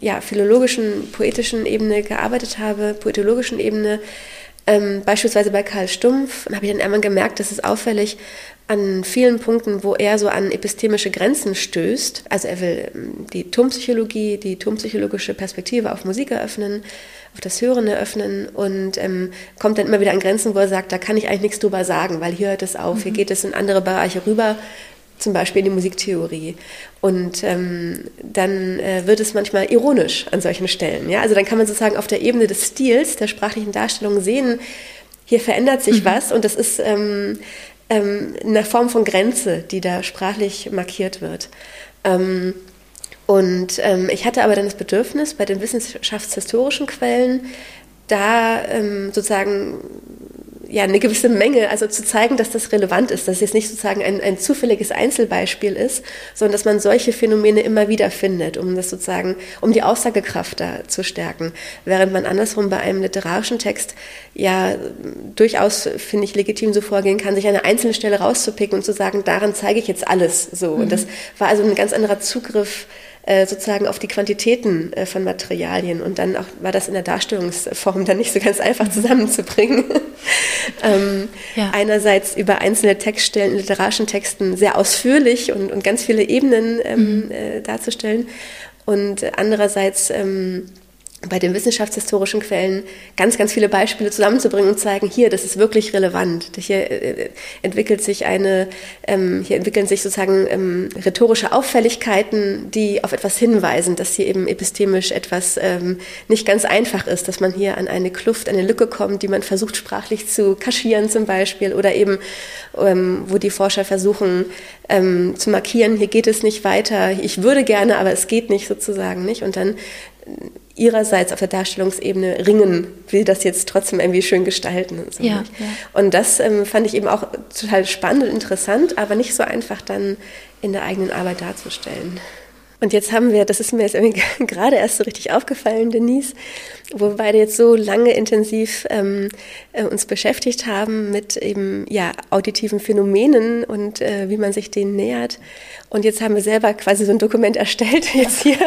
ja, philologischen, poetischen Ebene gearbeitet habe, poetologischen Ebene, ähm, beispielsweise bei Karl Stumpf habe ich dann einmal gemerkt, dass es auffällig an vielen Punkten, wo er so an epistemische Grenzen stößt. Also er will ähm, die Tonpsychologie, die tonpsychologische Perspektive auf Musik eröffnen, auf das Hören eröffnen und ähm, kommt dann immer wieder an Grenzen, wo er sagt, da kann ich eigentlich nichts drüber sagen, weil hier hört es auf, mhm. hier geht es in andere Bereiche rüber zum Beispiel in die Musiktheorie. Und ähm, dann äh, wird es manchmal ironisch an solchen Stellen. Ja? Also dann kann man sozusagen auf der Ebene des Stils, der sprachlichen Darstellung sehen, hier verändert sich mhm. was und das ist ähm, ähm, eine Form von Grenze, die da sprachlich markiert wird. Ähm, und ähm, ich hatte aber dann das Bedürfnis, bei den wissenschaftshistorischen Quellen da ähm, sozusagen ja, eine gewisse Menge, also zu zeigen, dass das relevant ist, dass es jetzt nicht sozusagen ein, ein zufälliges Einzelbeispiel ist, sondern dass man solche Phänomene immer wieder findet, um das sozusagen, um die Aussagekraft da zu stärken. Während man andersrum bei einem literarischen Text ja durchaus, finde ich, legitim so vorgehen kann, sich eine einzelne Stelle rauszupicken und zu sagen, daran zeige ich jetzt alles so. Mhm. Und das war also ein ganz anderer Zugriff sozusagen auf die Quantitäten äh, von Materialien. Und dann auch war das in der Darstellungsform dann nicht so ganz einfach zusammenzubringen. ähm, ja. Einerseits über einzelne Textstellen, literarischen Texten sehr ausführlich und, und ganz viele Ebenen ähm, mhm. äh, darzustellen. Und andererseits ähm, bei den wissenschaftshistorischen Quellen ganz, ganz viele Beispiele zusammenzubringen und zeigen, hier, das ist wirklich relevant. Hier äh, entwickelt sich eine, ähm, hier entwickeln sich sozusagen ähm, rhetorische Auffälligkeiten, die auf etwas hinweisen, dass hier eben epistemisch etwas ähm, nicht ganz einfach ist, dass man hier an eine Kluft, eine Lücke kommt, die man versucht sprachlich zu kaschieren zum Beispiel oder eben, ähm, wo die Forscher versuchen ähm, zu markieren, hier geht es nicht weiter, ich würde gerne, aber es geht nicht sozusagen nicht und dann ihrerseits auf der Darstellungsebene ringen, will das jetzt trotzdem irgendwie schön gestalten. Und, so ja, ja. und das ähm, fand ich eben auch total spannend und interessant, aber nicht so einfach dann in der eigenen Arbeit darzustellen. Und jetzt haben wir, das ist mir jetzt irgendwie gerade erst so richtig aufgefallen, Denise, wo wir beide jetzt so lange intensiv ähm, äh, uns beschäftigt haben mit eben ja auditiven Phänomenen und äh, wie man sich denen nähert. Und jetzt haben wir selber quasi so ein Dokument erstellt jetzt hier.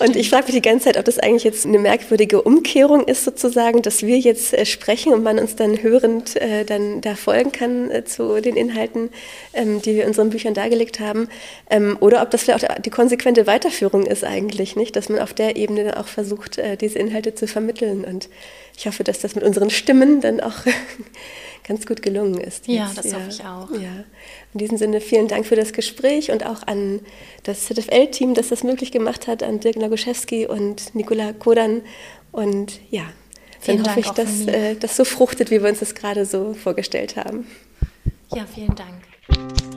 Und ich frage mich die ganze Zeit, ob das eigentlich jetzt eine merkwürdige Umkehrung ist sozusagen, dass wir jetzt äh, sprechen und man uns dann hörend äh, dann da folgen kann äh, zu den Inhalten, ähm, die wir in unseren Büchern dargelegt haben. Ähm, oder ob das vielleicht auch die konsequente Weiterführung ist eigentlich, nicht? Dass man auf der Ebene dann auch versucht, diese Inhalte zu vermitteln. Und ich hoffe, dass das mit unseren Stimmen dann auch ganz gut gelungen ist. Jetzt. Ja, das ja. hoffe ich auch. Ja. In diesem Sinne vielen Dank für das Gespräch und auch an das ZFL-Team, das das möglich gemacht hat, an Dirk Nagoszewski und Nikola Kodan. Und ja, vielen dann hoffe ich, dass äh, das so fruchtet, wie wir uns das gerade so vorgestellt haben. Ja, vielen Dank.